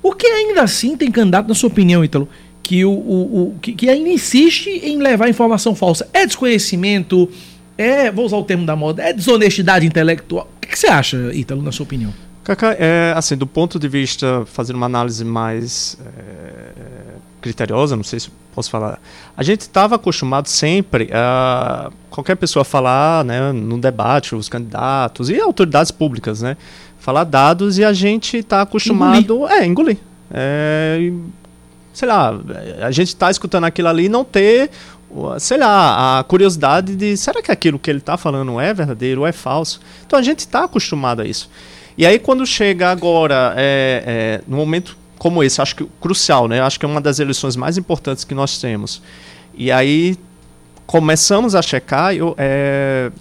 Por que ainda assim tem candidato, na sua opinião, Ítalo, que, o, o, o que, que, ainda insiste em levar informação falsa? É desconhecimento? É, vou usar o termo da moda, é desonestidade intelectual? O que, que você acha, Ítalo, na sua opinião? Cacá, é, assim, do ponto de vista, fazendo uma análise mais é, criteriosa, não sei se posso falar, a gente estava acostumado sempre a qualquer pessoa falar, né, no debate, os candidatos e autoridades públicas, né, falar dados e a gente está acostumado, engolir. é, engolir. É, sei lá, a gente está escutando aquilo ali e não ter, sei lá, a curiosidade de será que aquilo que ele está falando é verdadeiro ou é falso? Então a gente está acostumado a isso. E aí quando chega agora, é, é, no momento como esse, acho que crucial, né? Acho que é uma das eleições mais importantes que nós temos. E aí começamos a checar eu, é,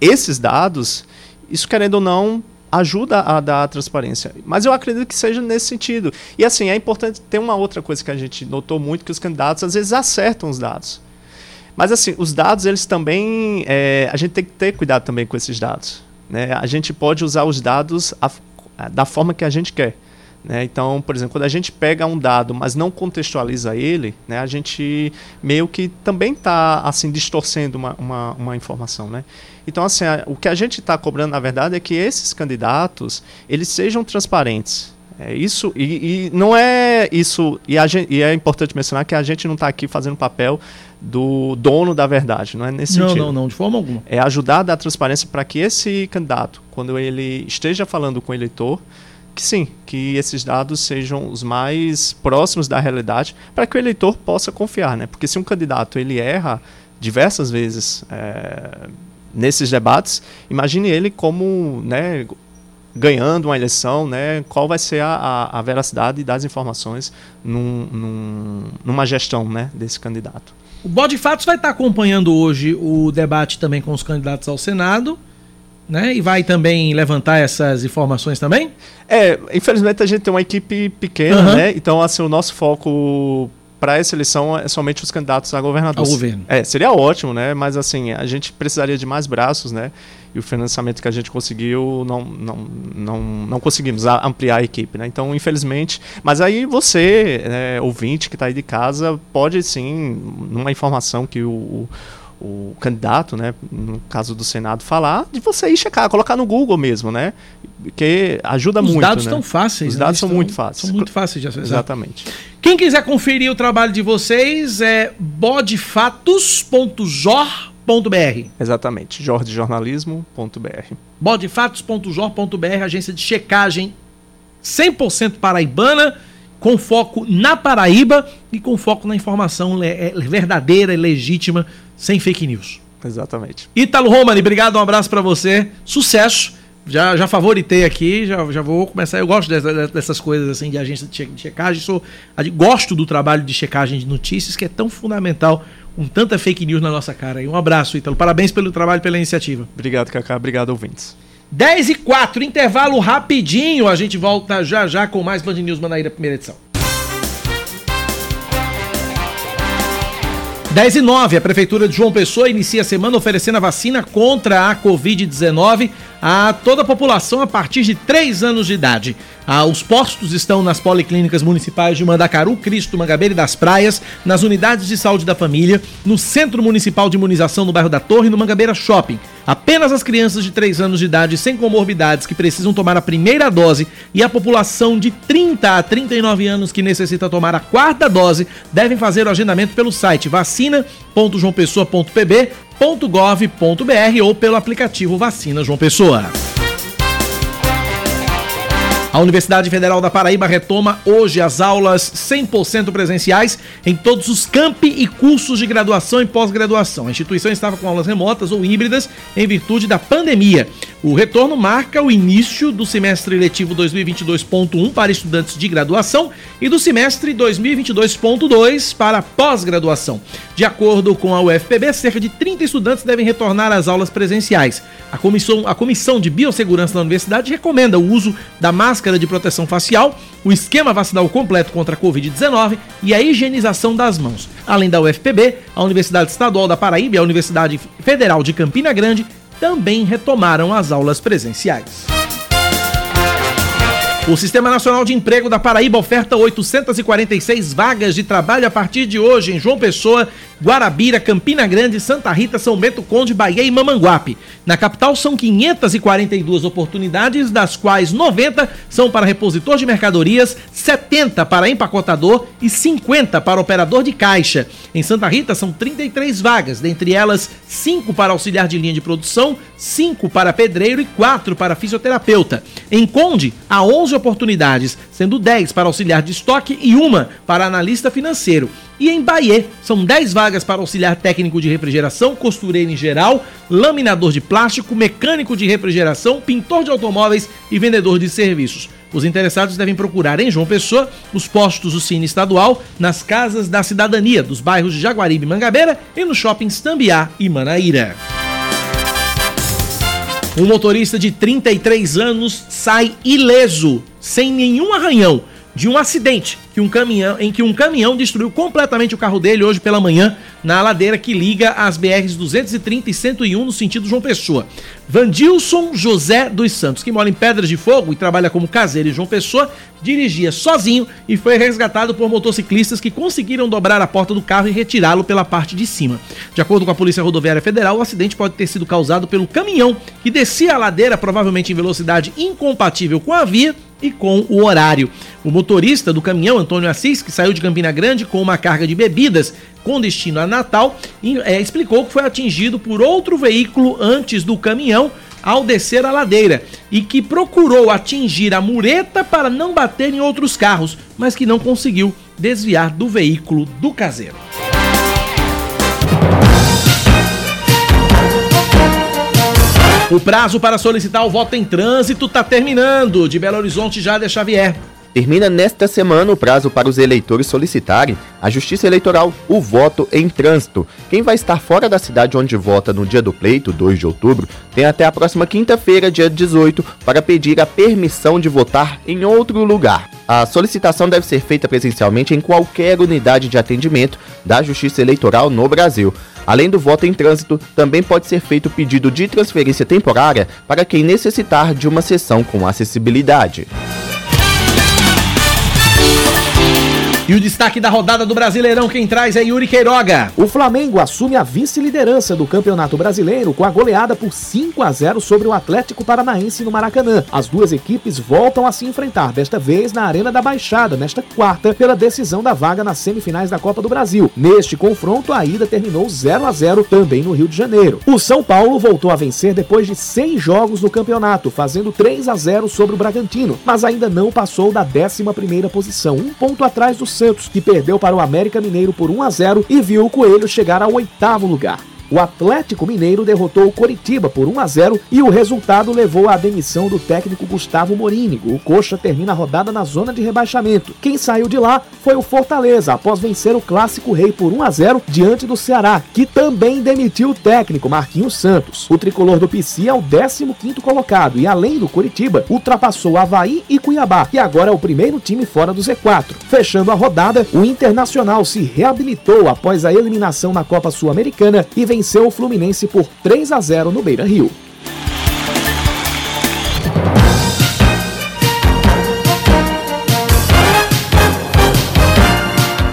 esses dados, isso querendo ou não ajuda a dar transparência. Mas eu acredito que seja nesse sentido. E assim, é importante ter uma outra coisa que a gente notou muito, que os candidatos às vezes acertam os dados. Mas assim, os dados, eles também. É, a gente tem que ter cuidado também com esses dados. Né? A gente pode usar os dados a, a, da forma que a gente quer. Né? Então, por exemplo, quando a gente pega um dado, mas não contextualiza ele, né, a gente meio que também está assim distorcendo uma, uma, uma, informação, né? Então, assim, a, o que a gente está cobrando, na verdade, é que esses candidatos eles sejam transparentes. É isso e, e não é isso e, gente, e, é importante mencionar que a gente não está aqui fazendo papel do dono da verdade, não é nesse não, sentido. Não, não, de forma alguma. É ajudar a dar transparência para que esse candidato, quando ele esteja falando com o eleitor, que sim, que esses dados sejam os mais próximos da realidade, para que o eleitor possa confiar, né? Porque se um candidato ele erra diversas vezes é, nesses debates, imagine ele como, né, ganhando uma eleição, né, qual vai ser a, a, veracidade das informações num, num, numa gestão né, desse candidato. O Bode Fatos vai estar acompanhando hoje o debate também com os candidatos ao Senado. Né? E vai também levantar essas informações também? É, infelizmente a gente tem uma equipe pequena, uhum. né? Então, assim, o nosso foco para essa eleição é somente os candidatos a governador. Ao governo. É, seria ótimo, né? Mas assim, a gente precisaria de mais braços, né? E o financiamento que a gente conseguiu, não, não, não, não conseguimos ampliar a equipe, né? Então, infelizmente. Mas aí você, né, ouvinte que está aí de casa, pode sim, numa informação que o o candidato, né, no caso do Senado, falar, de você ir checar, colocar no Google mesmo, né? Que ajuda Os muito. Os dados né? estão fáceis. Os dados são muito fáceis. São muito fáceis de acessar. Exatamente. Quem quiser conferir o trabalho de vocês é bodefatos.jor.br. Exatamente, jordejornalismo.br. bodefatos.jor.br, agência de checagem 100% paraibana com foco na Paraíba e com foco na informação é, verdadeira e legítima, sem fake news. Exatamente. Ítalo Romani, obrigado, um abraço para você, sucesso. Já, já favoritei aqui, já, já vou começar. Eu gosto dessa, dessas coisas assim de agência de checagem. Sou, gosto do trabalho de checagem de notícias, que é tão fundamental com tanta fake news na nossa cara. E um abraço, Ítalo. Parabéns pelo trabalho, pela iniciativa. Obrigado, Cacá. Obrigado, ouvintes. 10 e 4, intervalo rapidinho. A gente volta já já com mais Band News Manaíra, primeira edição. 10 e 9, a Prefeitura de João Pessoa inicia a semana oferecendo a vacina contra a Covid-19 a toda a população a partir de 3 anos de idade. Ah, os postos estão nas policlínicas municipais de Mandacaru, Cristo, Mangabeira e das Praias, nas unidades de saúde da família, no Centro Municipal de Imunização no bairro da Torre e no Mangabeira Shopping. Apenas as crianças de 3 anos de idade sem comorbidades que precisam tomar a primeira dose e a população de 30 a 39 anos que necessita tomar a quarta dose devem fazer o agendamento pelo site vacina.joaopessoa.pb.gov.br ou pelo aplicativo Vacina João Pessoa. A Universidade Federal da Paraíba retoma hoje as aulas 100% presenciais em todos os campi e cursos de graduação e pós-graduação. A instituição estava com aulas remotas ou híbridas em virtude da pandemia. O retorno marca o início do semestre letivo 2022.1 para estudantes de graduação e do semestre 2022.2 para pós-graduação. De acordo com a UFPB, cerca de 30 estudantes devem retornar às aulas presenciais. A comissão, a comissão de Biossegurança da Universidade recomenda o uso da máscara de proteção facial, o esquema vacinal completo contra a Covid-19 e a higienização das mãos. Além da UFPB, a Universidade Estadual da Paraíba e a Universidade Federal de Campina Grande também retomaram as aulas presenciais. O Sistema Nacional de Emprego da Paraíba oferta 846 vagas de trabalho a partir de hoje em João Pessoa, Guarabira, Campina Grande, Santa Rita, São Bento Conde, Bahia e Mamanguape. Na capital são 542 oportunidades, das quais 90 são para repositor de mercadorias, 70 para empacotador e 50 para operador de caixa. Em Santa Rita são 33 vagas, dentre elas 5 para auxiliar de linha de produção, 5 para pedreiro e 4 para fisioterapeuta. Em Conde, há 11 oportunidades, sendo 10 para auxiliar de estoque e uma para analista financeiro. E em Bahia, são 10 vagas para auxiliar técnico de refrigeração, costureiro em geral, laminador de plástico, mecânico de refrigeração, pintor de automóveis e vendedor de serviços. Os interessados devem procurar em João Pessoa os postos do Cine Estadual, nas casas da cidadania dos bairros de Jaguaribe e Mangabeira e no shopping Tambiá e Manaíra. Um motorista de 33 anos sai ileso, sem nenhum arranhão, de um acidente que um caminhão, em que um caminhão destruiu completamente o carro dele hoje pela manhã na ladeira que liga as BRs 230 e 101 no sentido João Pessoa. Vandilson José dos Santos, que mora em Pedras de Fogo e trabalha como caseiro em João Pessoa, dirigia sozinho e foi resgatado por motociclistas que conseguiram dobrar a porta do carro e retirá-lo pela parte de cima. De acordo com a Polícia Rodoviária Federal, o acidente pode ter sido causado pelo caminhão que descia a ladeira, provavelmente em velocidade incompatível com a via e com o horário. O motorista do caminhão, Antônio Assis, que saiu de Campina Grande com uma carga de bebidas com destino a Natal, é, explicou que foi atingido por outro veículo antes do caminhão ao descer a ladeira e que procurou atingir a mureta para não bater em outros carros, mas que não conseguiu desviar do veículo do caseiro. O prazo para solicitar o voto em trânsito está terminando. De Belo Horizonte, Jáder Xavier. Termina nesta semana o prazo para os eleitores solicitarem à Justiça Eleitoral o voto em trânsito. Quem vai estar fora da cidade onde vota no dia do pleito, 2 de outubro, tem até a próxima quinta-feira, dia 18, para pedir a permissão de votar em outro lugar. A solicitação deve ser feita presencialmente em qualquer unidade de atendimento da Justiça Eleitoral no Brasil. Além do voto em trânsito, também pode ser feito pedido de transferência temporária para quem necessitar de uma sessão com acessibilidade. E o destaque da rodada do Brasileirão quem traz é Yuri Queiroga. O Flamengo assume a vice-liderança do Campeonato Brasileiro com a goleada por 5 a 0 sobre o Atlético Paranaense no Maracanã. As duas equipes voltam a se enfrentar, desta vez na Arena da Baixada, nesta quarta, pela decisão da vaga nas semifinais da Copa do Brasil. Neste confronto, a ida terminou 0 a 0 também no Rio de Janeiro. O São Paulo voltou a vencer depois de seis jogos no campeonato, fazendo 3 a 0 sobre o Bragantino, mas ainda não passou da 11 primeira posição, um ponto atrás do Santos, que perdeu para o América Mineiro por 1 a 0 e viu o Coelho chegar ao oitavo lugar. O Atlético Mineiro derrotou o Coritiba por 1 a 0 e o resultado levou à demissão do técnico Gustavo Morínigo. O Coxa termina a rodada na zona de rebaixamento. Quem saiu de lá foi o Fortaleza, após vencer o Clássico Rei por 1 a 0 diante do Ceará, que também demitiu o técnico Marquinhos Santos. O tricolor do PC é o 15º colocado e além do Coritiba, ultrapassou Havaí e Cuiabá, que agora é o primeiro time fora do Z4. Fechando a rodada, o Internacional se reabilitou após a eliminação na Copa Sul-Americana e venceu o Fluminense por 3 a 0 no Beira-Rio.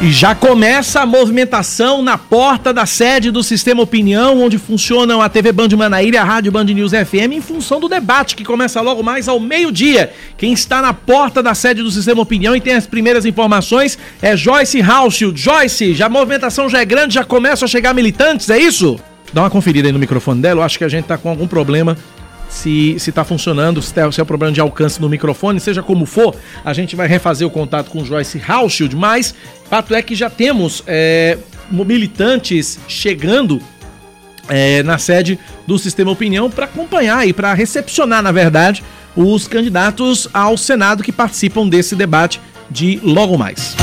E já começa a movimentação na porta da sede do Sistema Opinião, onde funcionam a TV Band Manaíra a Rádio Band News FM, em função do debate que começa logo mais ao meio-dia. Quem está na porta da sede do Sistema Opinião e tem as primeiras informações é Joyce Hauschild. Joyce, já a movimentação já é grande, já começam a chegar militantes, é isso? Dá uma conferida aí no microfone dela, eu acho que a gente tá com algum problema se está funcionando, se, é, se é o problema de alcance no microfone, seja como for, a gente vai refazer o contato com Joyce Hauschild, mas fato é que já temos é, militantes chegando é, na sede do Sistema Opinião para acompanhar e para recepcionar, na verdade, os candidatos ao Senado que participam desse debate de logo mais.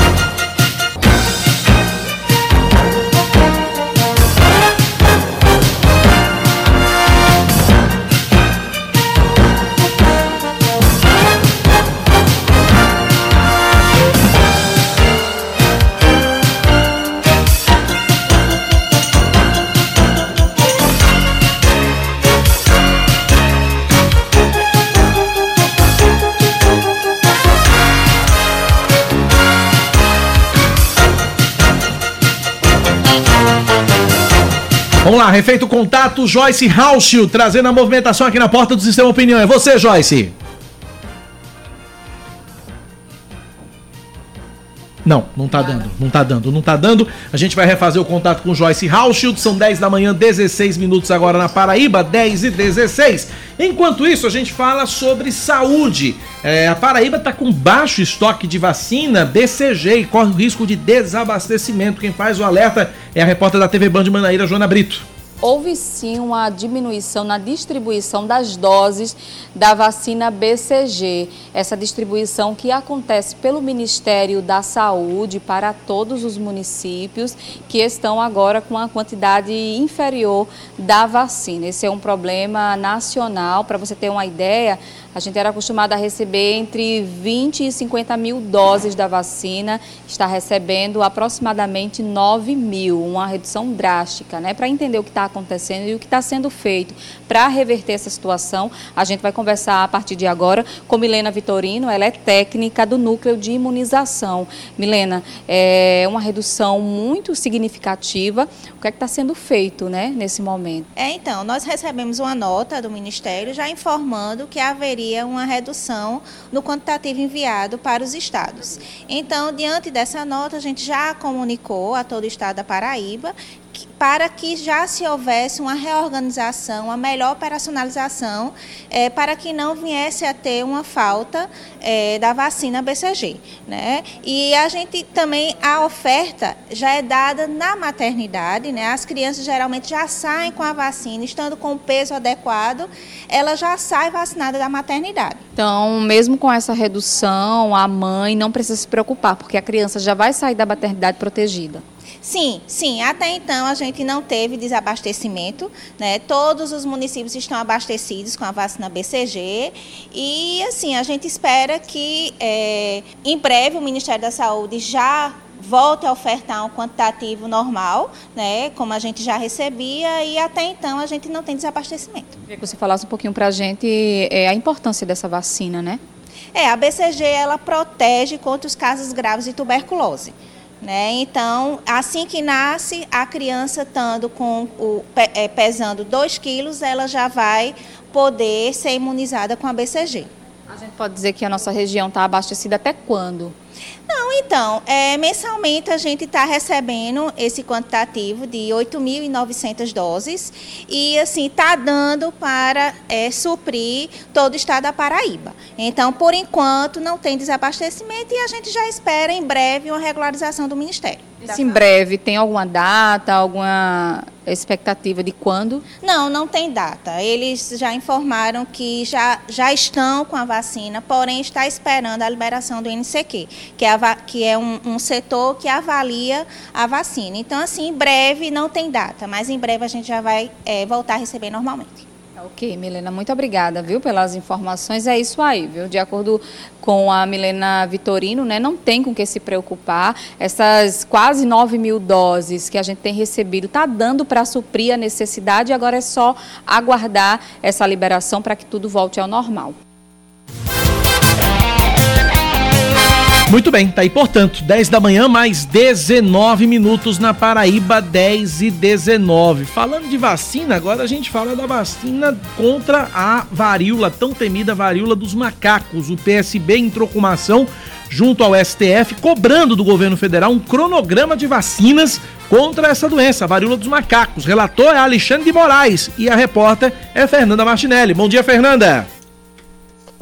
Refeito contato, Joyce Rauschio, trazendo a movimentação aqui na porta do Sistema Opinião. É você, Joyce. Não, não tá dando, não tá dando, não tá dando. A gente vai refazer o contato com Joyce Rauschild, são 10 da manhã, 16 minutos agora na Paraíba, 10 e 16. Enquanto isso, a gente fala sobre saúde. É, a Paraíba tá com baixo estoque de vacina BCG e corre o risco de desabastecimento. Quem faz o alerta é a repórter da TV Band de Manaíra, Joana Brito houve sim uma diminuição na distribuição das doses da vacina BCG. Essa distribuição que acontece pelo Ministério da Saúde para todos os municípios que estão agora com a quantidade inferior da vacina. Esse é um problema nacional. Para você ter uma ideia, a gente era acostumado a receber entre 20 e 50 mil doses da vacina, está recebendo aproximadamente 9 mil, uma redução drástica. Né? Para entender o que está acontecendo e o que está sendo feito para reverter essa situação, a gente vai conversar a partir de agora com Milena Vitorino, ela é técnica do núcleo de imunização. Milena, é uma redução muito significativa. O que é que está sendo feito né, nesse momento? É, então, nós recebemos uma nota do Ministério já informando que haveria haveria uma redução no quantitativo enviado para os estados. Então, diante dessa nota, a gente já comunicou a todo o estado da Paraíba para que já se houvesse uma reorganização, uma melhor operacionalização, é, para que não viesse a ter uma falta é, da vacina BCG. Né? E a gente também, a oferta já é dada na maternidade, né? as crianças geralmente já saem com a vacina, estando com o peso adequado, ela já sai vacinada da maternidade. Então, mesmo com essa redução, a mãe não precisa se preocupar, porque a criança já vai sair da maternidade protegida. Sim, sim. Até então a gente não teve desabastecimento, né? Todos os municípios estão abastecidos com a vacina BCG e assim a gente espera que é, em breve o Ministério da Saúde já volte a ofertar um quantitativo normal, né, como a gente já recebia, e até então a gente não tem desabastecimento. Queria que você falasse um pouquinho para a gente é, a importância dessa vacina, né? É, a BCG ela protege contra os casos graves de tuberculose. Né? Então, assim que nasce, a criança estando com o, é, pesando 2 quilos, ela já vai poder ser imunizada com a BCG. A gente pode dizer que a nossa região está abastecida até quando? Não, então, é, mensalmente a gente está recebendo esse quantitativo de 8.900 doses e, assim, está dando para é, suprir todo o estado da Paraíba. Então, por enquanto, não tem desabastecimento e a gente já espera em breve uma regularização do Ministério. Isso em breve, tem alguma data, alguma expectativa de quando? Não, não tem data. Eles já informaram que já, já estão com a vacina, porém está esperando a liberação do NCQ, que é, que é um, um setor que avalia a vacina. Então, assim, em breve não tem data, mas em breve a gente já vai é, voltar a receber normalmente. Ok, Milena, muito obrigada, viu, pelas informações. É isso aí, viu? De acordo com a Milena Vitorino, né, não tem com que se preocupar. Essas quase 9 mil doses que a gente tem recebido está dando para suprir a necessidade. Agora é só aguardar essa liberação para que tudo volte ao normal. Muito bem, tá aí, portanto, 10 da manhã, mais 19 minutos na Paraíba, 10 e 19. Falando de vacina, agora a gente fala da vacina contra a varíola, tão temida varíola dos macacos. O PSB entrou com uma ação junto ao STF, cobrando do governo federal um cronograma de vacinas contra essa doença, a varíola dos macacos. Relator é Alexandre de Moraes e a repórter é Fernanda Martinelli. Bom dia, Fernanda.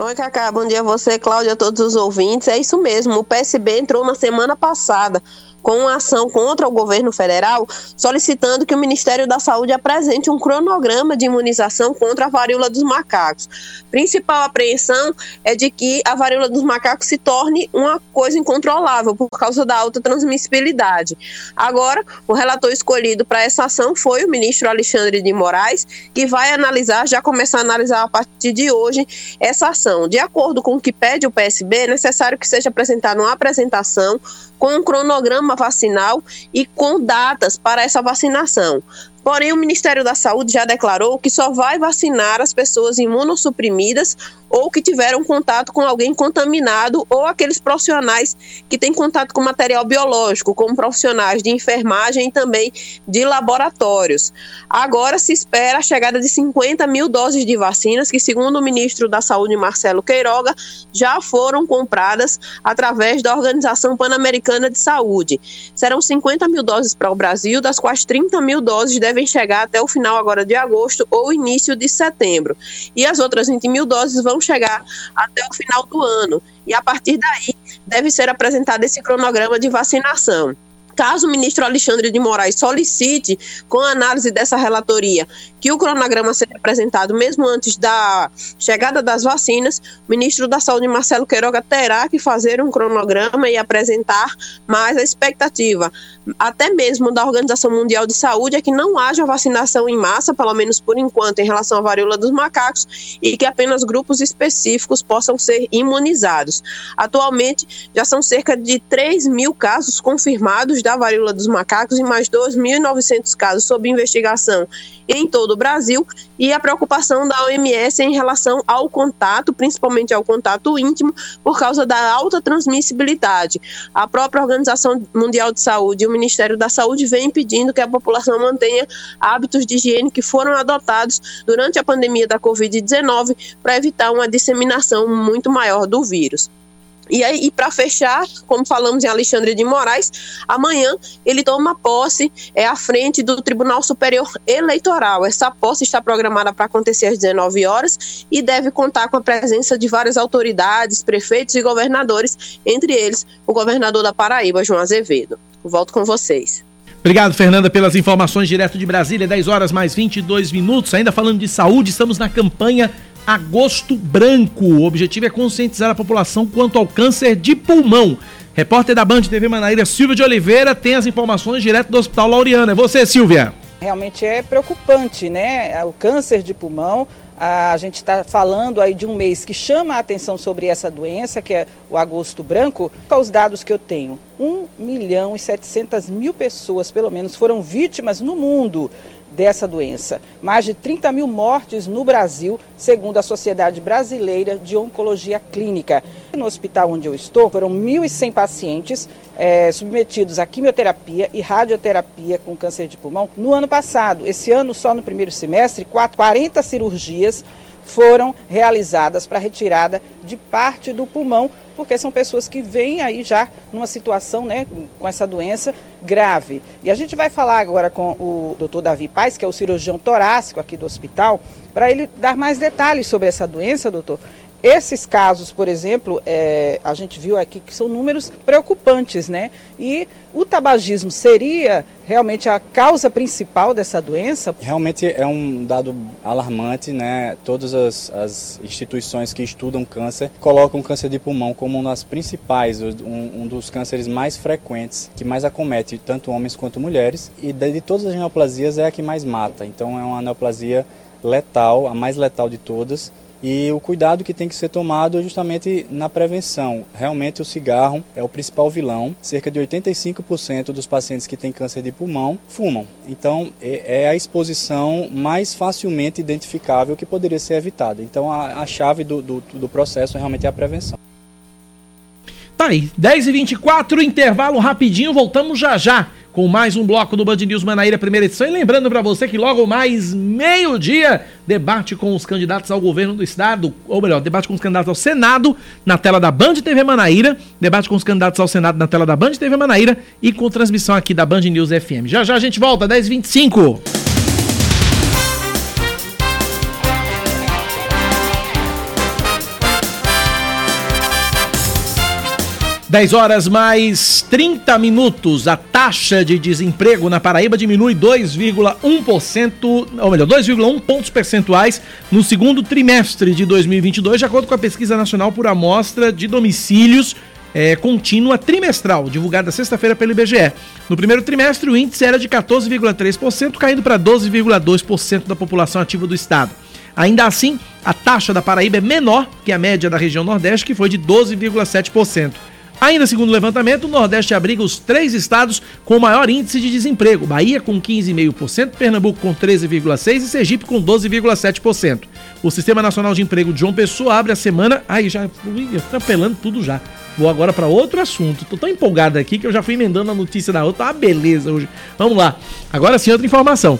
Oi, Cacá, bom dia a você, Cláudia, a todos os ouvintes. É isso mesmo, o PSB entrou na semana passada com uma ação contra o governo federal, solicitando que o Ministério da Saúde apresente um cronograma de imunização contra a varíola dos macacos. Principal apreensão é de que a varíola dos macacos se torne uma coisa incontrolável por causa da alta transmissibilidade. Agora, o relator escolhido para essa ação foi o ministro Alexandre de Moraes, que vai analisar, já começar a analisar a partir de hoje essa ação. De acordo com o que pede o PSB, é necessário que seja apresentada uma apresentação com um cronograma vacinal e com datas para essa vacinação. Porém, o Ministério da Saúde já declarou que só vai vacinar as pessoas imunossuprimidas ou que tiveram contato com alguém contaminado ou aqueles profissionais que têm contato com material biológico, como profissionais de enfermagem e também de laboratórios. Agora se espera a chegada de 50 mil doses de vacinas que, segundo o ministro da Saúde, Marcelo Queiroga, já foram compradas através da Organização Pan-Americana de Saúde. Serão 50 mil doses para o Brasil, das quais 30 mil doses devem chegar até o final agora de agosto ou início de setembro. E as outras 20 mil doses vão chegar até o final do ano. E a partir daí deve ser apresentado esse cronograma de vacinação caso o ministro Alexandre de Moraes solicite, com a análise dessa relatoria, que o cronograma seja apresentado mesmo antes da chegada das vacinas, o ministro da Saúde, Marcelo Queiroga, terá que fazer um cronograma e apresentar mais a expectativa, até mesmo da Organização Mundial de Saúde, é que não haja vacinação em massa, pelo menos por enquanto, em relação à varíola dos macacos, e que apenas grupos específicos possam ser imunizados. Atualmente, já são cerca de 3 mil casos confirmados da varíola dos macacos e mais 2.900 casos sob investigação em todo o Brasil e a preocupação da OMS em relação ao contato, principalmente ao contato íntimo, por causa da alta transmissibilidade. A própria Organização Mundial de Saúde e o Ministério da Saúde vem pedindo que a população mantenha hábitos de higiene que foram adotados durante a pandemia da Covid-19 para evitar uma disseminação muito maior do vírus. E e para fechar, como falamos em Alexandre de Moraes, amanhã ele toma posse é à frente do Tribunal Superior Eleitoral. Essa posse está programada para acontecer às 19 horas e deve contar com a presença de várias autoridades, prefeitos e governadores, entre eles o governador da Paraíba, João Azevedo. Volto com vocês. Obrigado, Fernanda, pelas informações direto de Brasília, 10 horas mais 22 minutos. Ainda falando de saúde, estamos na campanha Agosto Branco. O objetivo é conscientizar a população quanto ao câncer de pulmão. Repórter da Band TV Manaíra, Silvia de Oliveira, tem as informações direto do Hospital Laureano. É você, Silvia. Realmente é preocupante, né? O câncer de pulmão. A gente está falando aí de um mês que chama a atenção sobre essa doença, que é o agosto branco. Quais os dados que eu tenho? 1 milhão e 700 mil pessoas, pelo menos, foram vítimas no mundo dessa doença. Mais de 30 mil mortes no Brasil, segundo a Sociedade Brasileira de Oncologia Clínica. No hospital onde eu estou, foram 1.100 pacientes é, submetidos a quimioterapia e radioterapia com câncer de pulmão no ano passado. Esse ano, só no primeiro semestre, 40 cirurgias foram realizadas para retirada de parte do pulmão, porque são pessoas que vêm aí já numa situação, né, com essa doença grave. E a gente vai falar agora com o Dr. Davi Paz, que é o cirurgião torácico aqui do hospital, para ele dar mais detalhes sobre essa doença, doutor, esses casos, por exemplo, é, a gente viu aqui que são números preocupantes, né? E o tabagismo seria realmente a causa principal dessa doença? Realmente é um dado alarmante, né? Todas as, as instituições que estudam câncer colocam o câncer de pulmão como uma das principais, um, um, dos cânceres mais frequentes, que mais acomete tanto homens quanto mulheres. E de todas as neoplasias é a que mais mata. Então é uma neoplasia letal, a mais letal de todas e o cuidado que tem que ser tomado é justamente na prevenção. Realmente o cigarro é o principal vilão. Cerca de 85% dos pacientes que têm câncer de pulmão fumam. Então é, é a exposição mais facilmente identificável que poderia ser evitada. Então a, a chave do, do, do processo realmente é a prevenção. Tá aí, 10h24, intervalo rapidinho, voltamos já já com mais um bloco do Band News Manaíra, primeira edição. E lembrando para você que logo mais meio-dia, debate com os candidatos ao governo do estado, ou melhor, debate com os candidatos ao Senado na tela da Band TV Manaíra, debate com os candidatos ao Senado na tela da Band TV Manaíra e com transmissão aqui da Band News FM. Já já a gente volta, 10h25. 10 horas mais 30 minutos. A taxa de desemprego na Paraíba diminui 2,1%, ou melhor, 2,1 pontos percentuais no segundo trimestre de 2022, de acordo com a pesquisa nacional por amostra de domicílios é, contínua trimestral, divulgada sexta-feira pelo IBGE. No primeiro trimestre, o índice era de 14,3%, caindo para 12,2% da população ativa do estado. Ainda assim, a taxa da Paraíba é menor que a média da região Nordeste, que foi de 12,7%. Ainda segundo o levantamento, o Nordeste abriga os três estados com maior índice de desemprego: Bahia com 15,5%, Pernambuco com 13,6% e Sergipe com 12,7%. O Sistema Nacional de Emprego de João Pessoa abre a semana. Aí já fui atropelando tudo já. Vou agora para outro assunto. Tô tão empolgado aqui que eu já fui emendando a notícia da outra. Uma beleza hoje. Vamos lá. Agora sim, outra informação.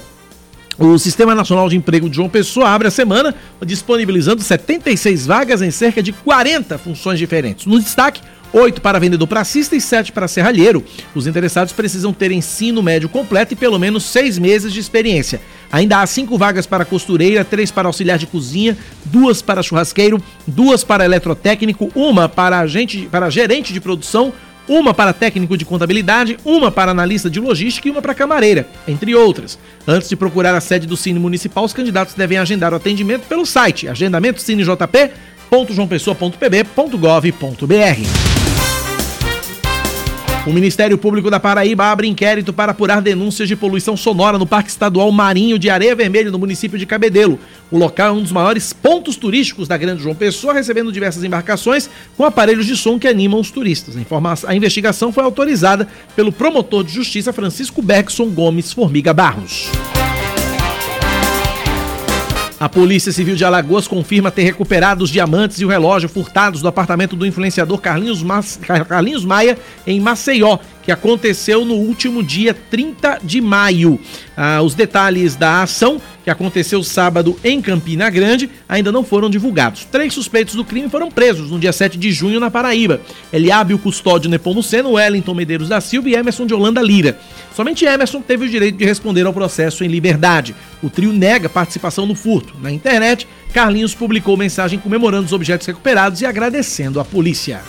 O Sistema Nacional de Emprego de João Pessoa abre a semana disponibilizando 76 vagas em cerca de 40 funções diferentes. No destaque, 8 para vendedor pracista e 7 para serralheiro. Os interessados precisam ter ensino médio completo e pelo menos 6 meses de experiência. Ainda há 5 vagas para costureira, 3 para auxiliar de cozinha, 2 para churrasqueiro, 2 para eletrotécnico, uma para, agente, para gerente de produção, uma para técnico de contabilidade, uma para analista de logística e uma para camareira, entre outras. Antes de procurar a sede do Cine Municipal, os candidatos devem agendar o atendimento pelo site agendamentocinejp.joaopessoa.pb.gov.br. O Ministério Público da Paraíba abre inquérito para apurar denúncias de poluição sonora no Parque Estadual Marinho de Areia Vermelha, no município de Cabedelo. O local é um dos maiores pontos turísticos da Grande João Pessoa, recebendo diversas embarcações com aparelhos de som que animam os turistas. A, a investigação foi autorizada pelo promotor de justiça Francisco Bergson Gomes Formiga Barros. A Polícia Civil de Alagoas confirma ter recuperado os diamantes e o relógio furtados do apartamento do influenciador Carlinhos. Carlinhos Maia em Maceió, que aconteceu no último dia 30 de maio. Ah, os detalhes da ação que aconteceu sábado em Campina Grande, ainda não foram divulgados. Três suspeitos do crime foram presos no dia 7 de junho na Paraíba. Eliábio Custódio Nepomuceno, Wellington Medeiros da Silva e Emerson de Holanda Lira. Somente Emerson teve o direito de responder ao processo em liberdade. O trio nega participação no furto. Na internet, Carlinhos publicou mensagem comemorando os objetos recuperados e agradecendo a polícia.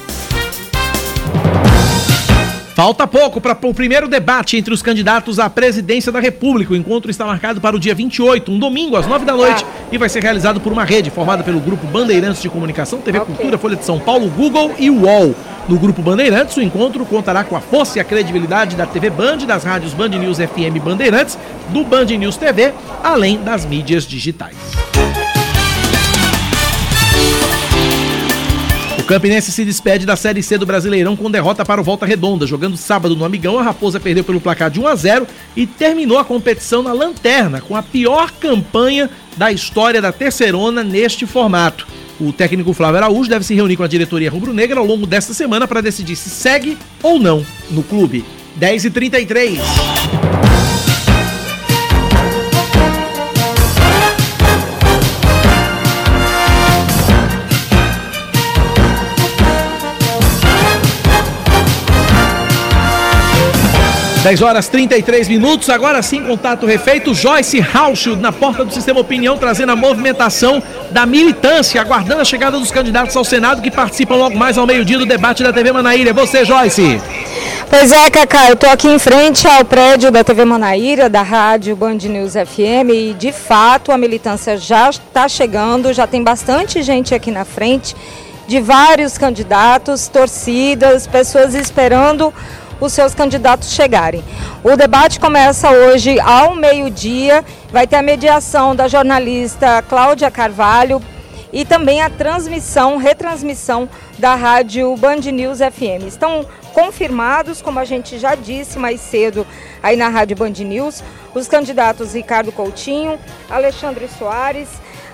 Falta pouco para o primeiro debate entre os candidatos à presidência da República. O encontro está marcado para o dia 28, um domingo, às 9 da noite, e vai ser realizado por uma rede formada pelo Grupo Bandeirantes de Comunicação, TV okay. Cultura, Folha de São Paulo, Google e UOL. No Grupo Bandeirantes, o encontro contará com a força e a credibilidade da TV Band, das rádios Band News FM Bandeirantes, do Band News TV, além das mídias digitais. Campinense se despede da Série C do Brasileirão com derrota para o Volta Redonda. Jogando sábado no Amigão, a Raposa perdeu pelo placar de 1 a 0 e terminou a competição na lanterna, com a pior campanha da história da Terceirona neste formato. O técnico Flávio Araújo deve se reunir com a diretoria rubro-negra ao longo desta semana para decidir se segue ou não no clube. 10 e 33 10 horas 33 minutos, agora sim, contato refeito. Joyce Hauschild na porta do Sistema Opinião, trazendo a movimentação da militância, aguardando a chegada dos candidatos ao Senado que participam logo mais ao meio-dia do debate da TV Manaíra. Você, Joyce. Pois é, Cacá, eu estou aqui em frente ao prédio da TV Manaíra, da rádio Band News FM, e de fato a militância já está chegando, já tem bastante gente aqui na frente, de vários candidatos, torcidas, pessoas esperando os seus candidatos chegarem. O debate começa hoje ao meio-dia, vai ter a mediação da jornalista Cláudia Carvalho e também a transmissão, retransmissão da rádio Band News FM. Estão confirmados, como a gente já disse mais cedo aí na rádio Band News, os candidatos Ricardo Coutinho, Alexandre Soares,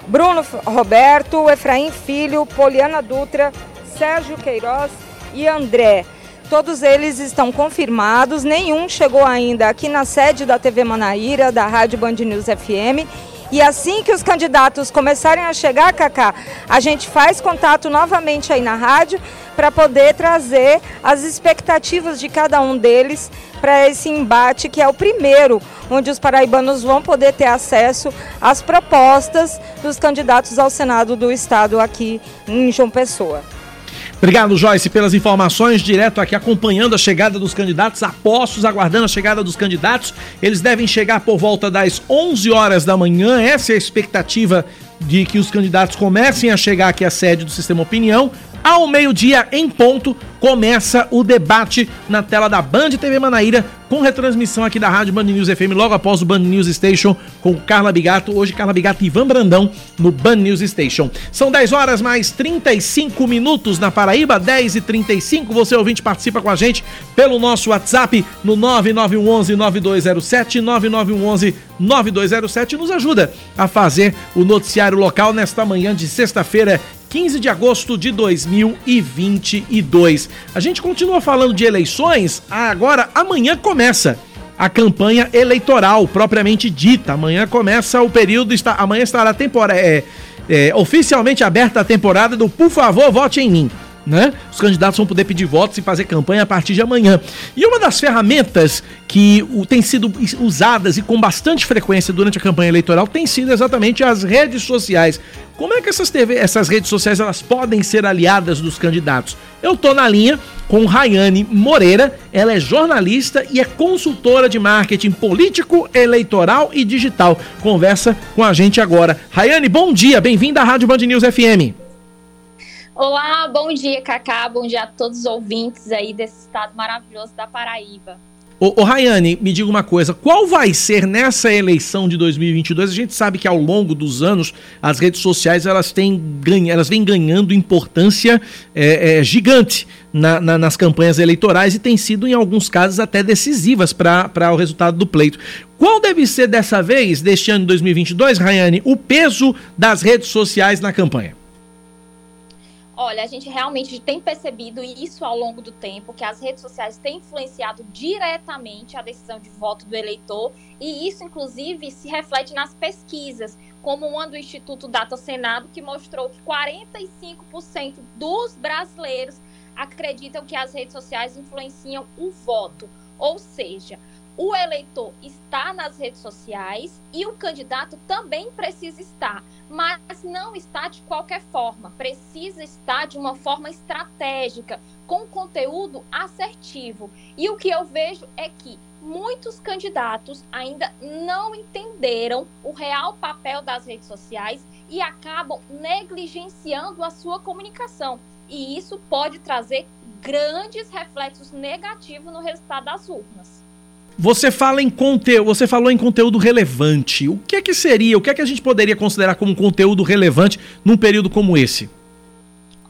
Bruno Roberto, Efraim Filho, Poliana Dutra, Sérgio Queiroz e André. Todos eles estão confirmados, nenhum chegou ainda aqui na sede da TV Manaíra, da Rádio Band News FM. E assim que os candidatos começarem a chegar, Cacá, a gente faz contato novamente aí na rádio para poder trazer as expectativas de cada um deles para esse embate, que é o primeiro, onde os paraibanos vão poder ter acesso às propostas dos candidatos ao Senado do Estado aqui em João Pessoa. Obrigado, Joyce, pelas informações. Direto aqui acompanhando a chegada dos candidatos, apostos, aguardando a chegada dos candidatos. Eles devem chegar por volta das 11 horas da manhã. Essa é a expectativa de que os candidatos comecem a chegar aqui à sede do Sistema Opinião Ao meio-dia, em ponto, começa o debate na tela da Band TV Manaíra, com retransmissão aqui da Rádio Band News FM, logo após o Band News Station, com Carla Bigato. Hoje, Carla Bigato e Ivan Brandão no Band News Station. São 10 horas mais 35 minutos na Paraíba, 10 e 35 Você ouvinte participa com a gente pelo nosso WhatsApp no 9911-9207, 9911-9207. Nos ajuda a fazer o noticiário local nesta manhã de sexta-feira, 15 de agosto de 2022. A gente continua falando de eleições, agora amanhã começa a campanha eleitoral propriamente dita. Amanhã começa o período, está, amanhã estará temporada, é, é, oficialmente aberta a temporada do Por favor, vote em mim né? Os candidatos vão poder pedir votos e fazer campanha a partir de amanhã. E uma das ferramentas que tem sido usadas e com bastante frequência durante a campanha eleitoral tem sido exatamente as redes sociais. Como é que essas, TV, essas redes sociais elas podem ser aliadas dos candidatos? Eu tô na linha com Rayane Moreira, ela é jornalista e é consultora de marketing político, eleitoral e digital. Conversa com a gente agora. Rayane, bom dia, bem-vinda à Rádio Band News FM. Olá, bom dia, Cacá. Bom dia a todos os ouvintes aí desse estado maravilhoso da Paraíba. Ô, ô Rayane, me diga uma coisa, qual vai ser nessa eleição de 2022? A gente sabe que ao longo dos anos as redes sociais elas têm ganha, elas vêm ganhando importância é, é, gigante na, na, nas campanhas eleitorais e têm sido em alguns casos até decisivas para o resultado do pleito. Qual deve ser dessa vez, deste ano de 2022, Rayane, o peso das redes sociais na campanha? Olha, a gente realmente tem percebido isso ao longo do tempo, que as redes sociais têm influenciado diretamente a decisão de voto do eleitor, e isso, inclusive, se reflete nas pesquisas, como uma do Instituto Data Senado, que mostrou que 45% dos brasileiros acreditam que as redes sociais influenciam o voto. Ou seja, o eleitor está nas redes sociais e o candidato também precisa estar, mas não está de qualquer forma, precisa estar de uma forma estratégica, com conteúdo assertivo. E o que eu vejo é que muitos candidatos ainda não entenderam o real papel das redes sociais e acabam negligenciando a sua comunicação. E isso pode trazer grandes reflexos negativos no resultado das urnas. Você fala em conteúdo, você falou em conteúdo relevante. O que é que seria, o que é que a gente poderia considerar como conteúdo relevante num período como esse?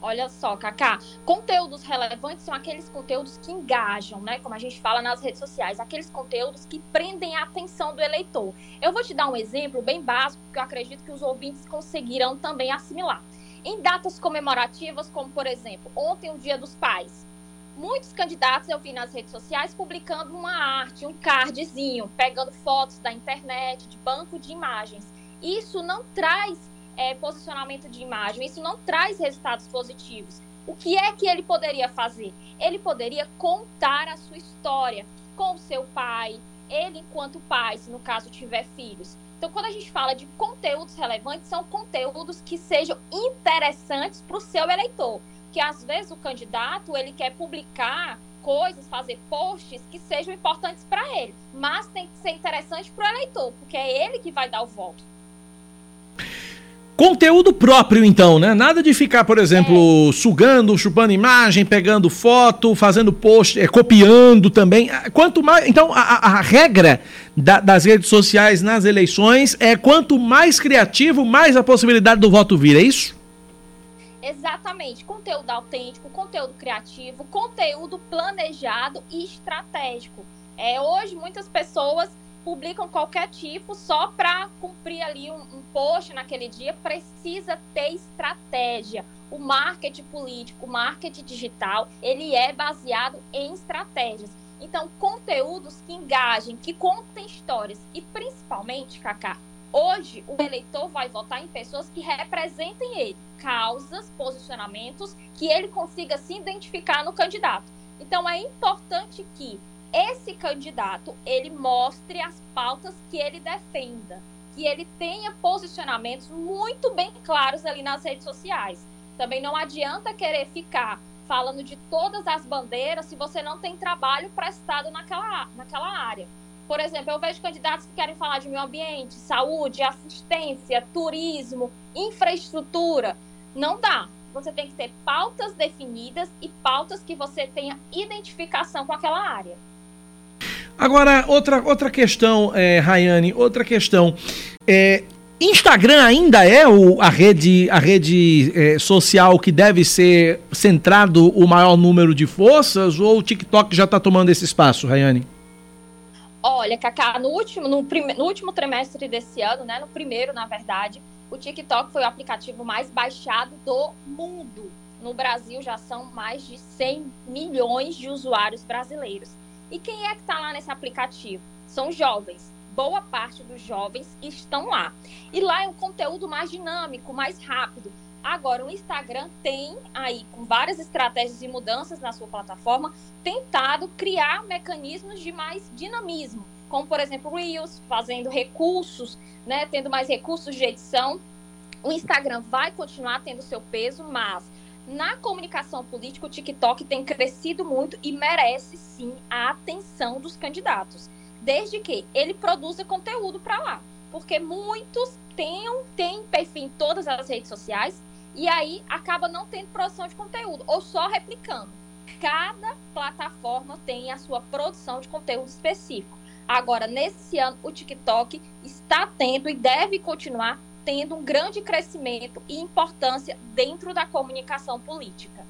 Olha só, Kaká, conteúdos relevantes são aqueles conteúdos que engajam, né? Como a gente fala nas redes sociais, aqueles conteúdos que prendem a atenção do eleitor. Eu vou te dar um exemplo bem básico que eu acredito que os ouvintes conseguirão também assimilar. Em datas comemorativas, como por exemplo, ontem o Dia dos Pais, muitos candidatos eu vi nas redes sociais publicando uma arte, um cardzinho, pegando fotos da internet, de banco de imagens. Isso não traz é, posicionamento de imagem, isso não traz resultados positivos. O que é que ele poderia fazer? Ele poderia contar a sua história com o seu pai, ele enquanto pai, se no caso tiver filhos. Então, quando a gente fala de conteúdos relevantes, são conteúdos que sejam interessantes para o seu eleitor que às vezes o candidato ele quer publicar coisas, fazer posts que sejam importantes para ele, mas tem que ser interessante para o eleitor, porque é ele que vai dar o voto. Conteúdo próprio, então, né? Nada de ficar, por exemplo, é. sugando, chupando imagem, pegando foto, fazendo post, é, copiando também. Quanto mais. Então, a, a regra da, das redes sociais nas eleições é quanto mais criativo, mais a possibilidade do voto vir, é isso? Exatamente, conteúdo autêntico, conteúdo criativo, conteúdo planejado e estratégico. É, hoje muitas pessoas publicam qualquer tipo só para cumprir ali um, um post naquele dia, precisa ter estratégia. O marketing político, o marketing digital, ele é baseado em estratégias. Então, conteúdos que engajem, que contem histórias e principalmente, Kaká, Hoje, o eleitor vai votar em pessoas que representem ele, causas, posicionamentos, que ele consiga se identificar no candidato. Então, é importante que esse candidato ele mostre as pautas que ele defenda, que ele tenha posicionamentos muito bem claros ali nas redes sociais. Também não adianta querer ficar falando de todas as bandeiras se você não tem trabalho prestado naquela, naquela área. Por exemplo, eu vejo candidatos que querem falar de meio ambiente, saúde, assistência, turismo, infraestrutura. Não dá. você tem que ter pautas definidas e pautas que você tenha identificação com aquela área. Agora, outra, outra questão, é, Rayane, outra questão. É, Instagram ainda é o, a rede, a rede é, social que deve ser centrado o maior número de forças ou o TikTok já está tomando esse espaço, Rayane? Olha, Cacá, no último, no, no último trimestre desse ano, né, no primeiro, na verdade, o TikTok foi o aplicativo mais baixado do mundo. No Brasil já são mais de 100 milhões de usuários brasileiros. E quem é que está lá nesse aplicativo? São jovens. Boa parte dos jovens estão lá. E lá é um conteúdo mais dinâmico, mais rápido. Agora, o Instagram tem aí, com várias estratégias e mudanças na sua plataforma, tentado criar mecanismos de mais dinamismo, como, por exemplo, Reels, fazendo recursos, né, tendo mais recursos de edição. O Instagram vai continuar tendo seu peso, mas na comunicação política, o TikTok tem crescido muito e merece sim a atenção dos candidatos, desde que ele produza conteúdo para lá. Porque muitos têm, têm perfil em todas as redes sociais e aí acaba não tendo produção de conteúdo ou só replicando. Cada plataforma tem a sua produção de conteúdo específico. Agora, nesse ano, o TikTok está tendo e deve continuar tendo um grande crescimento e importância dentro da comunicação política.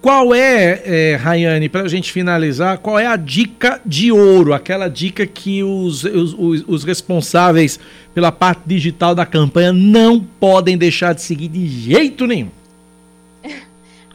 Qual é, é Rayane, para a gente finalizar, qual é a dica de ouro, aquela dica que os, os, os, responsáveis pela parte digital da campanha não podem deixar de seguir de jeito nenhum?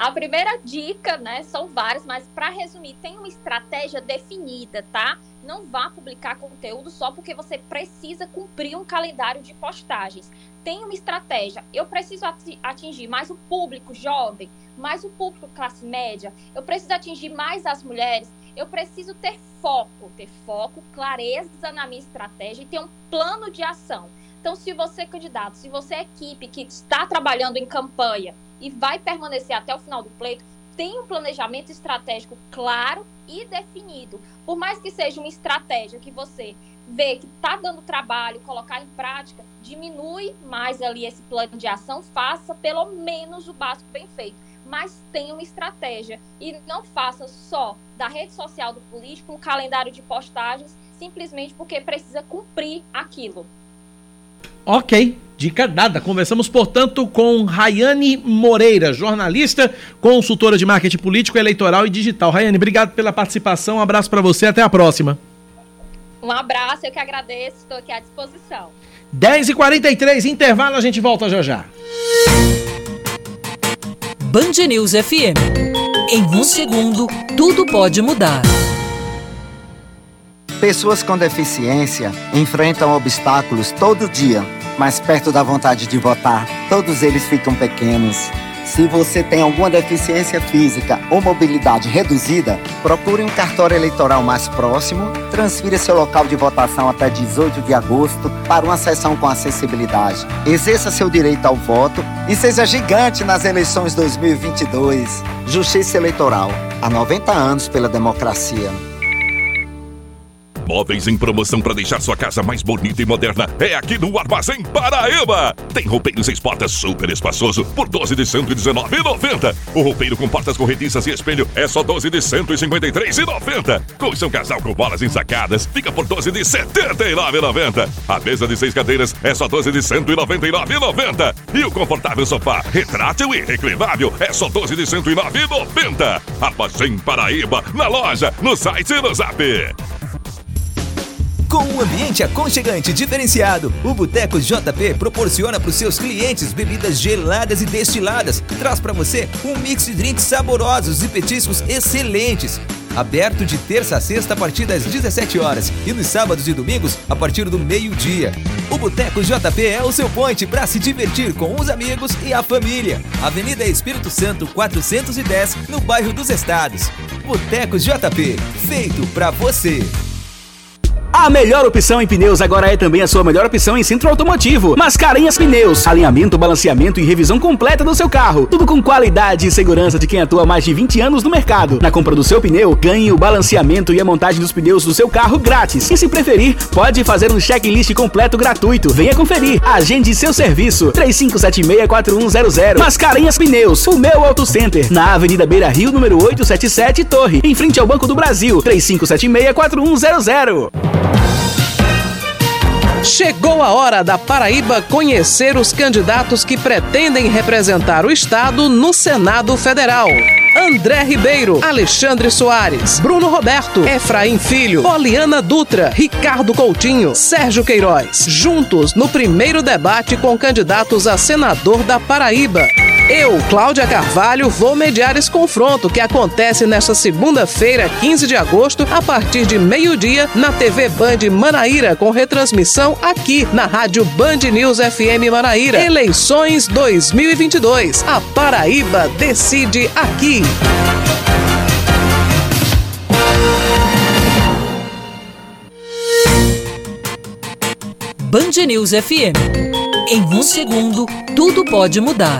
A primeira dica, né, são várias, mas para resumir, tem uma estratégia definida, tá? Não vá publicar conteúdo só porque você precisa cumprir um calendário de postagens. Tem uma estratégia. Eu preciso atingir mais o público jovem, mais o público classe média. Eu preciso atingir mais as mulheres. Eu preciso ter foco, ter foco, clareza na minha estratégia e ter um plano de ação. Então, se você, candidato, se você é equipe que está trabalhando em campanha e vai permanecer até o final do pleito, tem um planejamento estratégico claro e definido. Por mais que seja uma estratégia que você vê que está dando trabalho, colocar em prática, diminui mais ali esse plano de ação, faça pelo menos o básico bem feito. Mas tenha uma estratégia e não faça só da rede social do político um calendário de postagens simplesmente porque precisa cumprir aquilo. Ok, dica dada. Conversamos, portanto, com Rayane Moreira, jornalista, consultora de marketing político, eleitoral e digital. Rayane, obrigado pela participação, um abraço para você, até a próxima. Um abraço, eu que agradeço, estou aqui à disposição. 10h43, intervalo, a gente volta já já. Band News FM. Em um segundo, tudo pode mudar. Pessoas com deficiência enfrentam obstáculos todo dia, mas perto da vontade de votar, todos eles ficam pequenos. Se você tem alguma deficiência física ou mobilidade reduzida, procure um cartório eleitoral mais próximo, transfira seu local de votação até 18 de agosto para uma sessão com acessibilidade. Exerça seu direito ao voto e seja gigante nas eleições 2022. Justiça Eleitoral. Há 90 anos pela democracia. Móveis em promoção para deixar sua casa mais bonita e moderna é aqui no Armazém Paraíba. Tem roupeiro seis portas super espaçoso por 12 de 119,90. O roupeiro com portas corrediças e espelho é só 12 de 153,90. Colchão casal com bolas ensacadas fica por 12 de 79,90. A mesa de seis cadeiras é só 12 de 199,90. E o confortável sofá retrátil e reclinável é só 12 de 109,90. Armazém Paraíba na loja, no site e no zap. Com um ambiente aconchegante diferenciado, o Boteco JP proporciona para os seus clientes bebidas geladas e destiladas. Traz para você um mix de drinks saborosos e petiscos excelentes. Aberto de terça a sexta a partir das 17 horas e nos sábados e domingos a partir do meio-dia. O Boteco JP é o seu ponte para se divertir com os amigos e a família. Avenida Espírito Santo 410, no bairro dos Estados. Boteco JP, feito para você. A melhor opção em pneus agora é também a sua melhor opção em centro automotivo. Mascarenhas Pneus. Alinhamento, balanceamento e revisão completa do seu carro. Tudo com qualidade e segurança de quem atua há mais de 20 anos no mercado. Na compra do seu pneu, ganhe o balanceamento e a montagem dos pneus do seu carro grátis. E se preferir, pode fazer um checklist completo gratuito. Venha conferir. Agende seu serviço. 35764100. Mascarenhas Pneus. O meu Auto Center. Na Avenida Beira Rio, número 877, Torre. Em frente ao Banco do Brasil. 35764100. Chegou a hora da Paraíba conhecer os candidatos que pretendem representar o Estado no Senado Federal. André Ribeiro, Alexandre Soares, Bruno Roberto, Efraim Filho, Poliana Dutra, Ricardo Coutinho, Sérgio Queiroz. Juntos no primeiro debate com candidatos a senador da Paraíba. Eu, Cláudia Carvalho, vou mediar esse confronto que acontece nesta segunda-feira, 15 de agosto, a partir de meio-dia, na TV Band Manaíra, com retransmissão aqui na Rádio Band News FM Manaíra. Eleições 2022. A Paraíba decide aqui. Band News FM. Em um segundo, tudo pode mudar.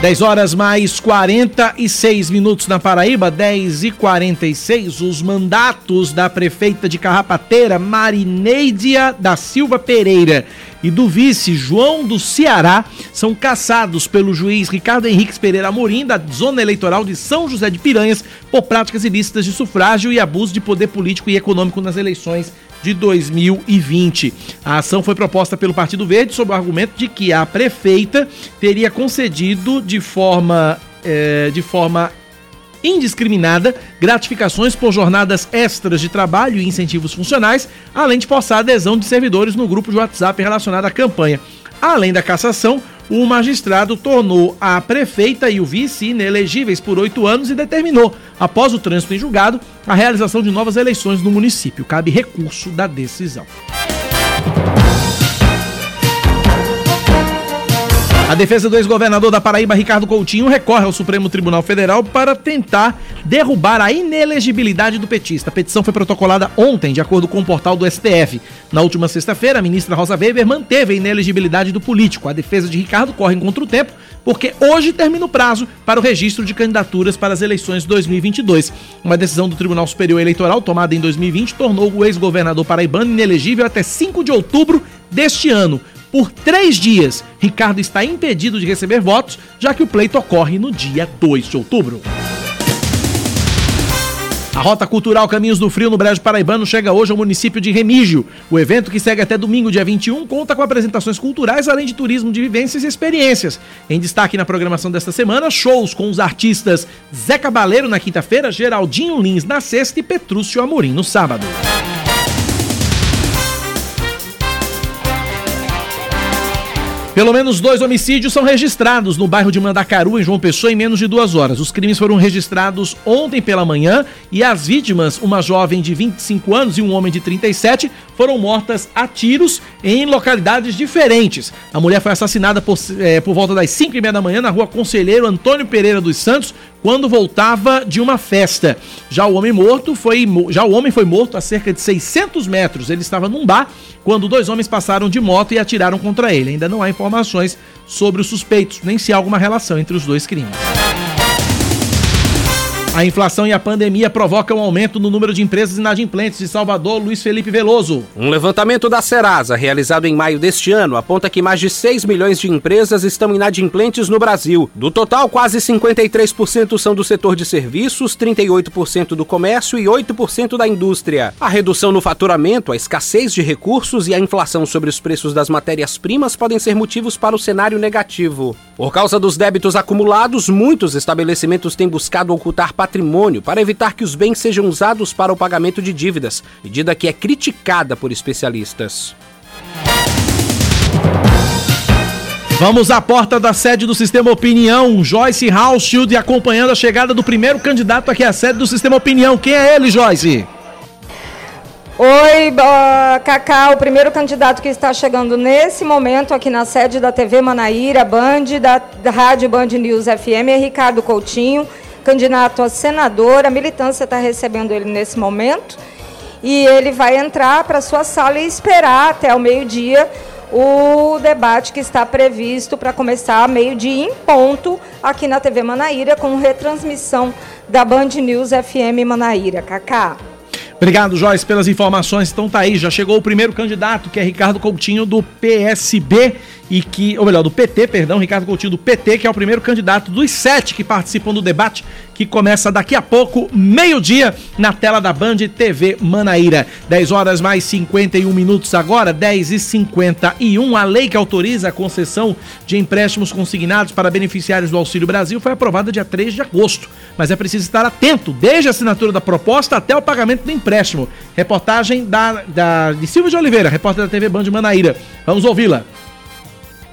Dez horas mais 46 minutos na Paraíba, 10 e 46 Os mandatos da prefeita de Carrapateira, Marineidia da Silva Pereira, e do vice João do Ceará são cassados pelo juiz Ricardo Henriques Pereira Amorim, da zona eleitoral de São José de Piranhas, por práticas ilícitas de sufrágio e abuso de poder político e econômico nas eleições de 2020. A ação foi proposta pelo Partido Verde sob o argumento de que a prefeita teria concedido de forma, eh, de forma indiscriminada gratificações por jornadas extras de trabalho e incentivos funcionais, além de forçar a adesão de servidores no grupo de WhatsApp relacionado à campanha. Além da cassação, o magistrado tornou a prefeita e o vice inelegíveis por oito anos e determinou, após o trânsito em julgado, a realização de novas eleições no município. Cabe recurso da decisão. A defesa do ex-governador da Paraíba, Ricardo Coutinho, recorre ao Supremo Tribunal Federal para tentar derrubar a inelegibilidade do petista. A petição foi protocolada ontem, de acordo com o portal do STF. Na última sexta-feira, a ministra Rosa Weber manteve a inelegibilidade do político. A defesa de Ricardo corre contra o tempo, porque hoje termina o prazo para o registro de candidaturas para as eleições 2022. Uma decisão do Tribunal Superior Eleitoral, tomada em 2020, tornou o ex-governador paraibano inelegível até 5 de outubro deste ano. Por três dias, Ricardo está impedido de receber votos, já que o pleito ocorre no dia 2 de outubro. A Rota Cultural Caminhos do Frio no Brejo Paraibano chega hoje ao município de Remígio. O evento, que segue até domingo, dia 21, conta com apresentações culturais, além de turismo de vivências e experiências. Em destaque na programação desta semana, shows com os artistas Zé Cabaleiro na quinta-feira, Geraldinho Lins na sexta e Petrúcio Amorim no sábado. Pelo menos dois homicídios são registrados no bairro de Mandacaru, em João Pessoa, em menos de duas horas. Os crimes foram registrados ontem pela manhã e as vítimas, uma jovem de 25 anos e um homem de 37, foram mortas a tiros em localidades diferentes. A mulher foi assassinada por, eh, por volta das 5 e meia da manhã na rua Conselheiro Antônio Pereira dos Santos, quando voltava de uma festa. Já o homem morto foi já o homem foi morto a cerca de 600 metros. Ele estava num bar quando dois homens passaram de moto e atiraram contra ele. Ainda não há informações sobre os suspeitos, nem se há alguma relação entre os dois crimes. A inflação e a pandemia provocam um aumento no número de empresas inadimplentes de Salvador, Luiz Felipe Veloso. Um levantamento da Serasa, realizado em maio deste ano, aponta que mais de 6 milhões de empresas estão inadimplentes no Brasil. Do total, quase 53% são do setor de serviços, 38% do comércio e 8% da indústria. A redução no faturamento, a escassez de recursos e a inflação sobre os preços das matérias-primas podem ser motivos para o cenário negativo. Por causa dos débitos acumulados, muitos estabelecimentos têm buscado ocultar patrimônio patrimônio para evitar que os bens sejam usados para o pagamento de dívidas, medida que é criticada por especialistas. Vamos à porta da sede do Sistema Opinião. Joyce Hauschild acompanhando a chegada do primeiro candidato aqui à sede do Sistema Opinião. Quem é ele, Joyce? Oi, uh, Cacá, o primeiro candidato que está chegando nesse momento aqui na sede da TV Manaíra, Band, da, da Rádio Band News FM, é Ricardo Coutinho, candidato a senador. A militância está recebendo ele nesse momento e ele vai entrar para sua sala e esperar até o meio-dia o debate que está previsto para começar meio-dia em ponto aqui na TV Manaíra, com retransmissão da Band News FM Manaíra. Cacá. Obrigado, Joyce, pelas informações. Então tá aí, já chegou o primeiro candidato, que é Ricardo Coutinho, do PSB e que, ou melhor, do PT, perdão, Ricardo Coutinho do PT, que é o primeiro candidato dos sete que participam do debate, que começa daqui a pouco, meio-dia, na tela da Band TV Manaíra. 10 horas mais 51 minutos agora, 10 e 51. A lei que autoriza a concessão de empréstimos consignados para beneficiários do Auxílio Brasil foi aprovada dia 3 de agosto. Mas é preciso estar atento, desde a assinatura da proposta até o pagamento do empréstimo. Reportagem da, da, de Silvio de Oliveira, repórter da TV Band Manaíra. Vamos ouvi-la.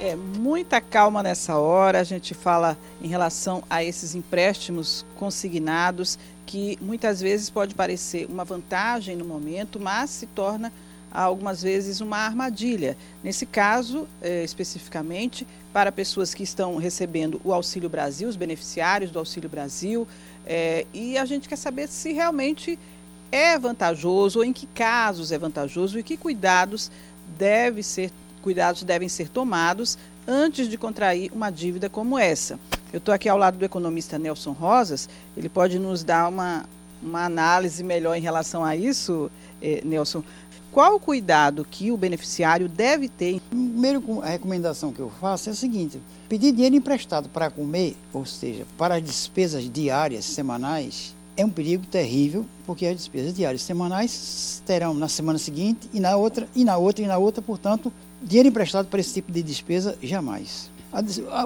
É, muita calma nessa hora. A gente fala em relação a esses empréstimos consignados, que muitas vezes pode parecer uma vantagem no momento, mas se torna algumas vezes uma armadilha. Nesse caso, é, especificamente, para pessoas que estão recebendo o Auxílio Brasil, os beneficiários do Auxílio Brasil, é, e a gente quer saber se realmente é vantajoso, ou em que casos é vantajoso e que cuidados deve ser cuidados devem ser tomados antes de contrair uma dívida como essa. Eu estou aqui ao lado do economista Nelson Rosas, ele pode nos dar uma, uma análise melhor em relação a isso, eh, Nelson. Qual o cuidado que o beneficiário deve ter? Primeiro, a recomendação que eu faço é a seguinte: pedir dinheiro emprestado para comer, ou seja, para as despesas diárias, semanais, é um perigo terrível, porque as despesas diárias semanais terão na semana seguinte e na outra, e na outra, e na outra, portanto, Dinheiro emprestado para esse tipo de despesa, jamais.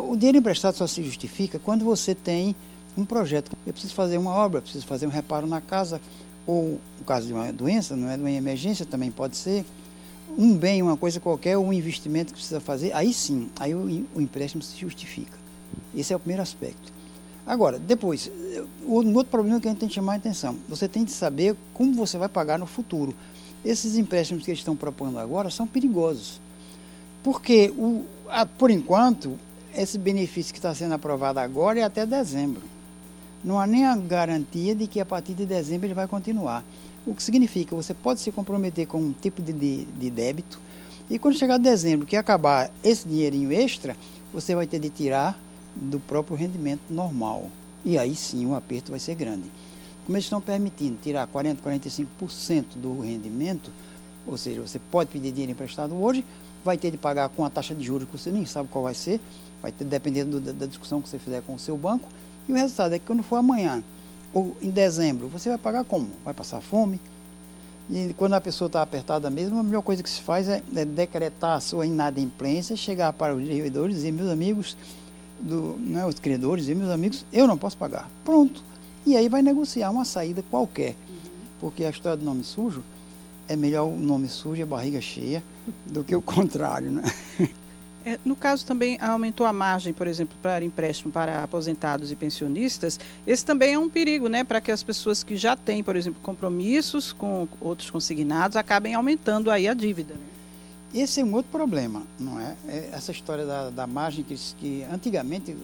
O dinheiro emprestado só se justifica quando você tem um projeto. Eu preciso fazer uma obra, preciso fazer um reparo na casa, ou no caso de uma doença, não é de uma emergência, também pode ser. Um bem, uma coisa qualquer, um investimento que precisa fazer, aí sim, aí o, o empréstimo se justifica. Esse é o primeiro aspecto. Agora, depois, um outro problema que a gente tem que chamar a atenção. Você tem que saber como você vai pagar no futuro. Esses empréstimos que eles estão propondo agora são perigosos. Porque, o, a, por enquanto, esse benefício que está sendo aprovado agora é até dezembro. Não há nem a garantia de que a partir de dezembro ele vai continuar. O que significa você pode se comprometer com um tipo de, de, de débito e quando chegar dezembro, que acabar esse dinheirinho extra, você vai ter de tirar do próprio rendimento normal. E aí sim o aperto vai ser grande. Como eles estão permitindo tirar 40%, 45% do rendimento, ou seja, você pode pedir dinheiro emprestado hoje, vai ter de pagar com a taxa de juros que você nem sabe qual vai ser, vai ter dependendo da, da discussão que você fizer com o seu banco, e o resultado é que quando for amanhã ou em dezembro, você vai pagar como? Vai passar fome? E quando a pessoa está apertada mesmo, a melhor coisa que se faz é, é decretar a sua inadimplência, chegar para os devedores e dizer, meus amigos, do, né, os credores e meus amigos, eu não posso pagar. Pronto. E aí vai negociar uma saída qualquer. Porque a história do nome sujo é melhor o nome sujo e a barriga cheia do que o contrário, né? É, no caso também aumentou a margem, por exemplo, para empréstimo para aposentados e pensionistas. Esse também é um perigo, né, para que as pessoas que já têm, por exemplo, compromissos com outros consignados acabem aumentando aí a dívida. Né? Esse é um outro problema, não é? é essa história da, da margem que, que, antigamente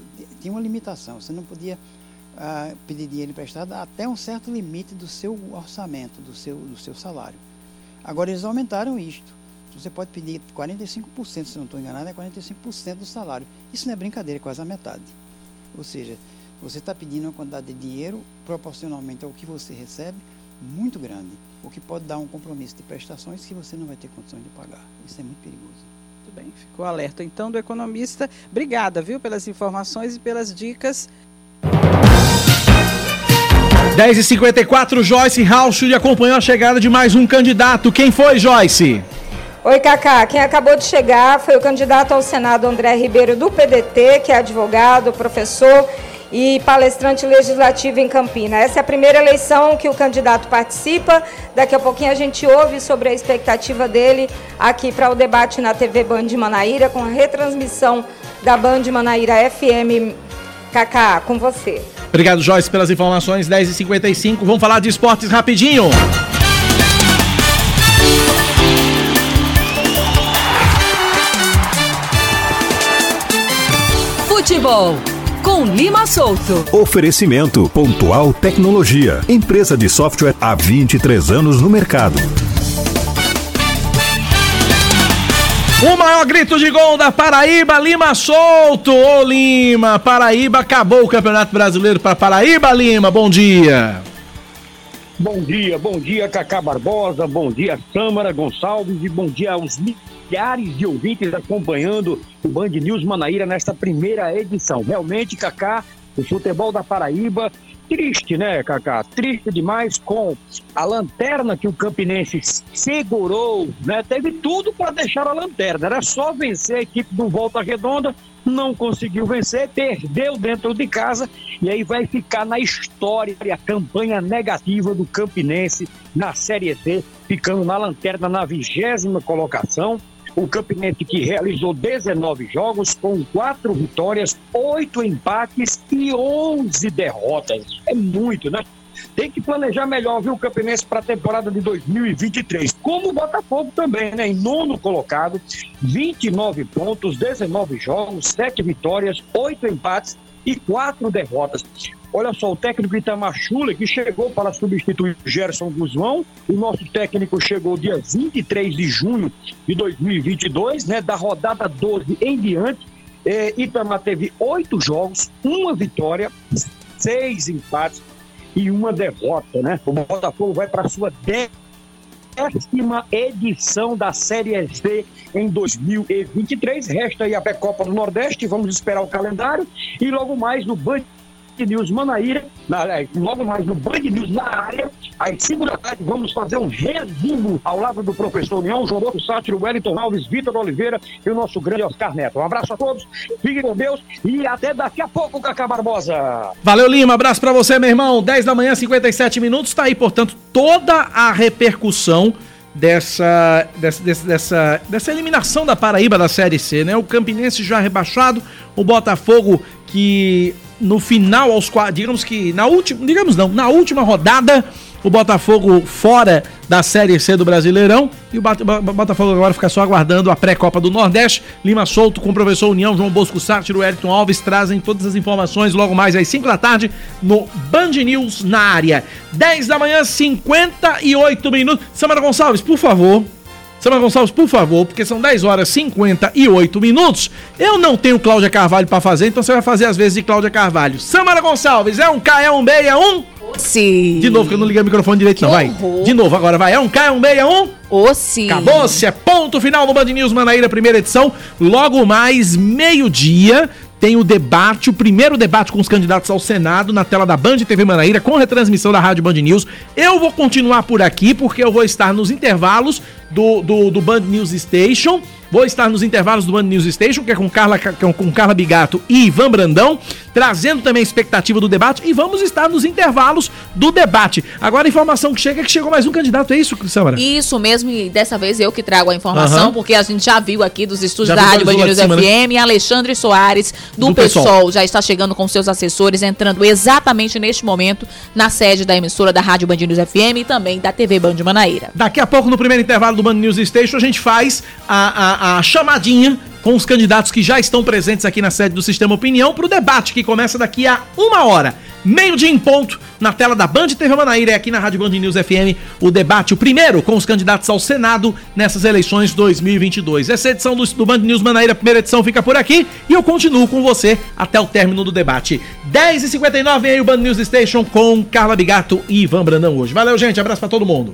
tinha uma limitação. Você não podia ah, pedir dinheiro emprestado até um certo limite do seu orçamento, do seu, do seu salário. Agora eles aumentaram isto. Você pode pedir 45%, se não estou enganado, é 45% do salário. Isso não é brincadeira, é quase a metade. Ou seja, você está pedindo uma quantidade de dinheiro proporcionalmente ao que você recebe muito grande, o que pode dar um compromisso de prestações que você não vai ter condições de pagar. Isso é muito perigoso. Muito bem, ficou alerta então do economista. Obrigada, viu, pelas informações e pelas dicas. 10h54, Joyce Rausch acompanhou a chegada de mais um candidato. Quem foi, Joyce? Oi, Cacá. Quem acabou de chegar foi o candidato ao Senado André Ribeiro do PDT, que é advogado, professor e palestrante legislativo em Campina. Essa é a primeira eleição que o candidato participa. Daqui a pouquinho a gente ouve sobre a expectativa dele aqui para o debate na TV Band Manaíra, com a retransmissão da Band Manaíra FM. Kaká, com você. Obrigado, Joyce, pelas informações. 10h55. Vamos falar de esportes rapidinho. Futebol com Lima Solto. Oferecimento Pontual Tecnologia. Empresa de software há 23 anos no mercado. O maior grito de gol da Paraíba, Lima solto. Ô Lima, Paraíba acabou o Campeonato Brasileiro para Paraíba, Lima. Bom dia. Bom dia, bom dia, Cacá Barbosa, bom dia, Sâmara Gonçalves e bom dia aos milhares de ouvintes acompanhando o Band News Manaíra nesta primeira edição. Realmente, Cacá, o futebol da Paraíba, triste, né, Cacá? Triste demais com a lanterna que o Campinense segurou, né? Teve tudo para deixar a lanterna, era só vencer a equipe do Volta Redonda, não conseguiu vencer, perdeu dentro de casa e aí vai ficar na história a campanha negativa do Campinense na Série C, ficando na lanterna na vigésima colocação. O Campinense que realizou 19 jogos com quatro vitórias, oito empates e 11 derrotas. É muito, né? Tem que planejar melhor, viu, o Campinense para a temporada de 2023. Como o Botafogo também, né? Em nono colocado, 29 pontos, 19 jogos, 7 vitórias, 8 empates e 4 derrotas. Olha só, o técnico Itamar Schuller, que chegou para substituir Gerson Guzmão. O nosso técnico chegou dia 23 de junho de 2022, né? Da rodada 12 em diante. É, Itamar teve oito jogos, uma vitória, seis empates e uma derrota, né? O Botafogo vai para sua décima edição da Série C em 2023. Resta aí a Copa do Nordeste, vamos esperar o calendário e logo mais no Band News Manaíra, na, logo mais no Band News na área, às 5 da tarde, vamos fazer um resumo ao lado do professor União, João Boto Sátiro, Wellington Alves, Vitor Oliveira e o nosso grande Oscar Neto. Um abraço a todos, fiquem com Deus e até daqui a pouco, Cacá Barbosa. Valeu, Lima. Abraço para você, meu irmão. 10 da manhã, 57 minutos. Tá aí, portanto, toda a repercussão dessa, dessa, dessa, dessa eliminação da Paraíba da Série C, né? O Campinense já rebaixado, o Botafogo que no final aos digamos que na última, digamos não, na última rodada o Botafogo fora da Série C do Brasileirão e o Botafogo agora fica só aguardando a pré-copa do Nordeste. Lima Solto com o professor União, João Bosco Sátiro, Elton Alves trazem todas as informações logo mais às 5 da tarde no Band News na área. 10 da manhã, 58 minutos. Samara Gonçalves, por favor, Samara Gonçalves, por favor, porque são 10 horas e 58 minutos. Eu não tenho Cláudia Carvalho para fazer, então você vai fazer as vezes de Cláudia Carvalho. Samara Gonçalves, é um K, é um B, é um? Sim. De novo, que eu não liguei o microfone direito, não. Vai. De novo, agora vai. É um K, é um B, é um? Ô, sim. Acabou-se. É ponto final no Band News Manaíra, primeira edição. Logo mais, meio-dia, tem o debate, o primeiro debate com os candidatos ao Senado na tela da Band TV Manaíra, com retransmissão da Rádio Band News. Eu vou continuar por aqui, porque eu vou estar nos intervalos do, do, do Band News Station. Vou estar nos intervalos do Band News Station, que é com Carla, com Carla Bigato e Ivan Brandão, trazendo também a expectativa do debate e vamos estar nos intervalos do debate. Agora a informação que chega é que chegou mais um candidato, é isso, Samara? Isso mesmo, e dessa vez eu que trago a informação, uhum. porque a gente já viu aqui dos estúdios já da Rádio Band News FM, né? Alexandre Soares, do, do PSOL, PSOL, já está chegando com seus assessores, entrando exatamente neste momento na sede da emissora da Rádio Band News FM e também da TV Band Manaíra. Daqui a pouco, no primeiro intervalo do Band News Station, a gente faz a, a a, chamadinha com os candidatos que já estão presentes aqui na sede do Sistema Opinião para o debate que começa daqui a uma hora. Meio-dia em ponto, na tela da Band TV Manaíra e aqui na Rádio Band News FM, o debate, o primeiro com os candidatos ao Senado nessas eleições 2022. Essa edição do, do Band News Manaíra, primeira edição, fica por aqui e eu continuo com você até o término do debate. 10h59 vem aí o Band News Station com Carla Bigato e Ivan Brandão hoje. Valeu, gente, abraço para todo mundo.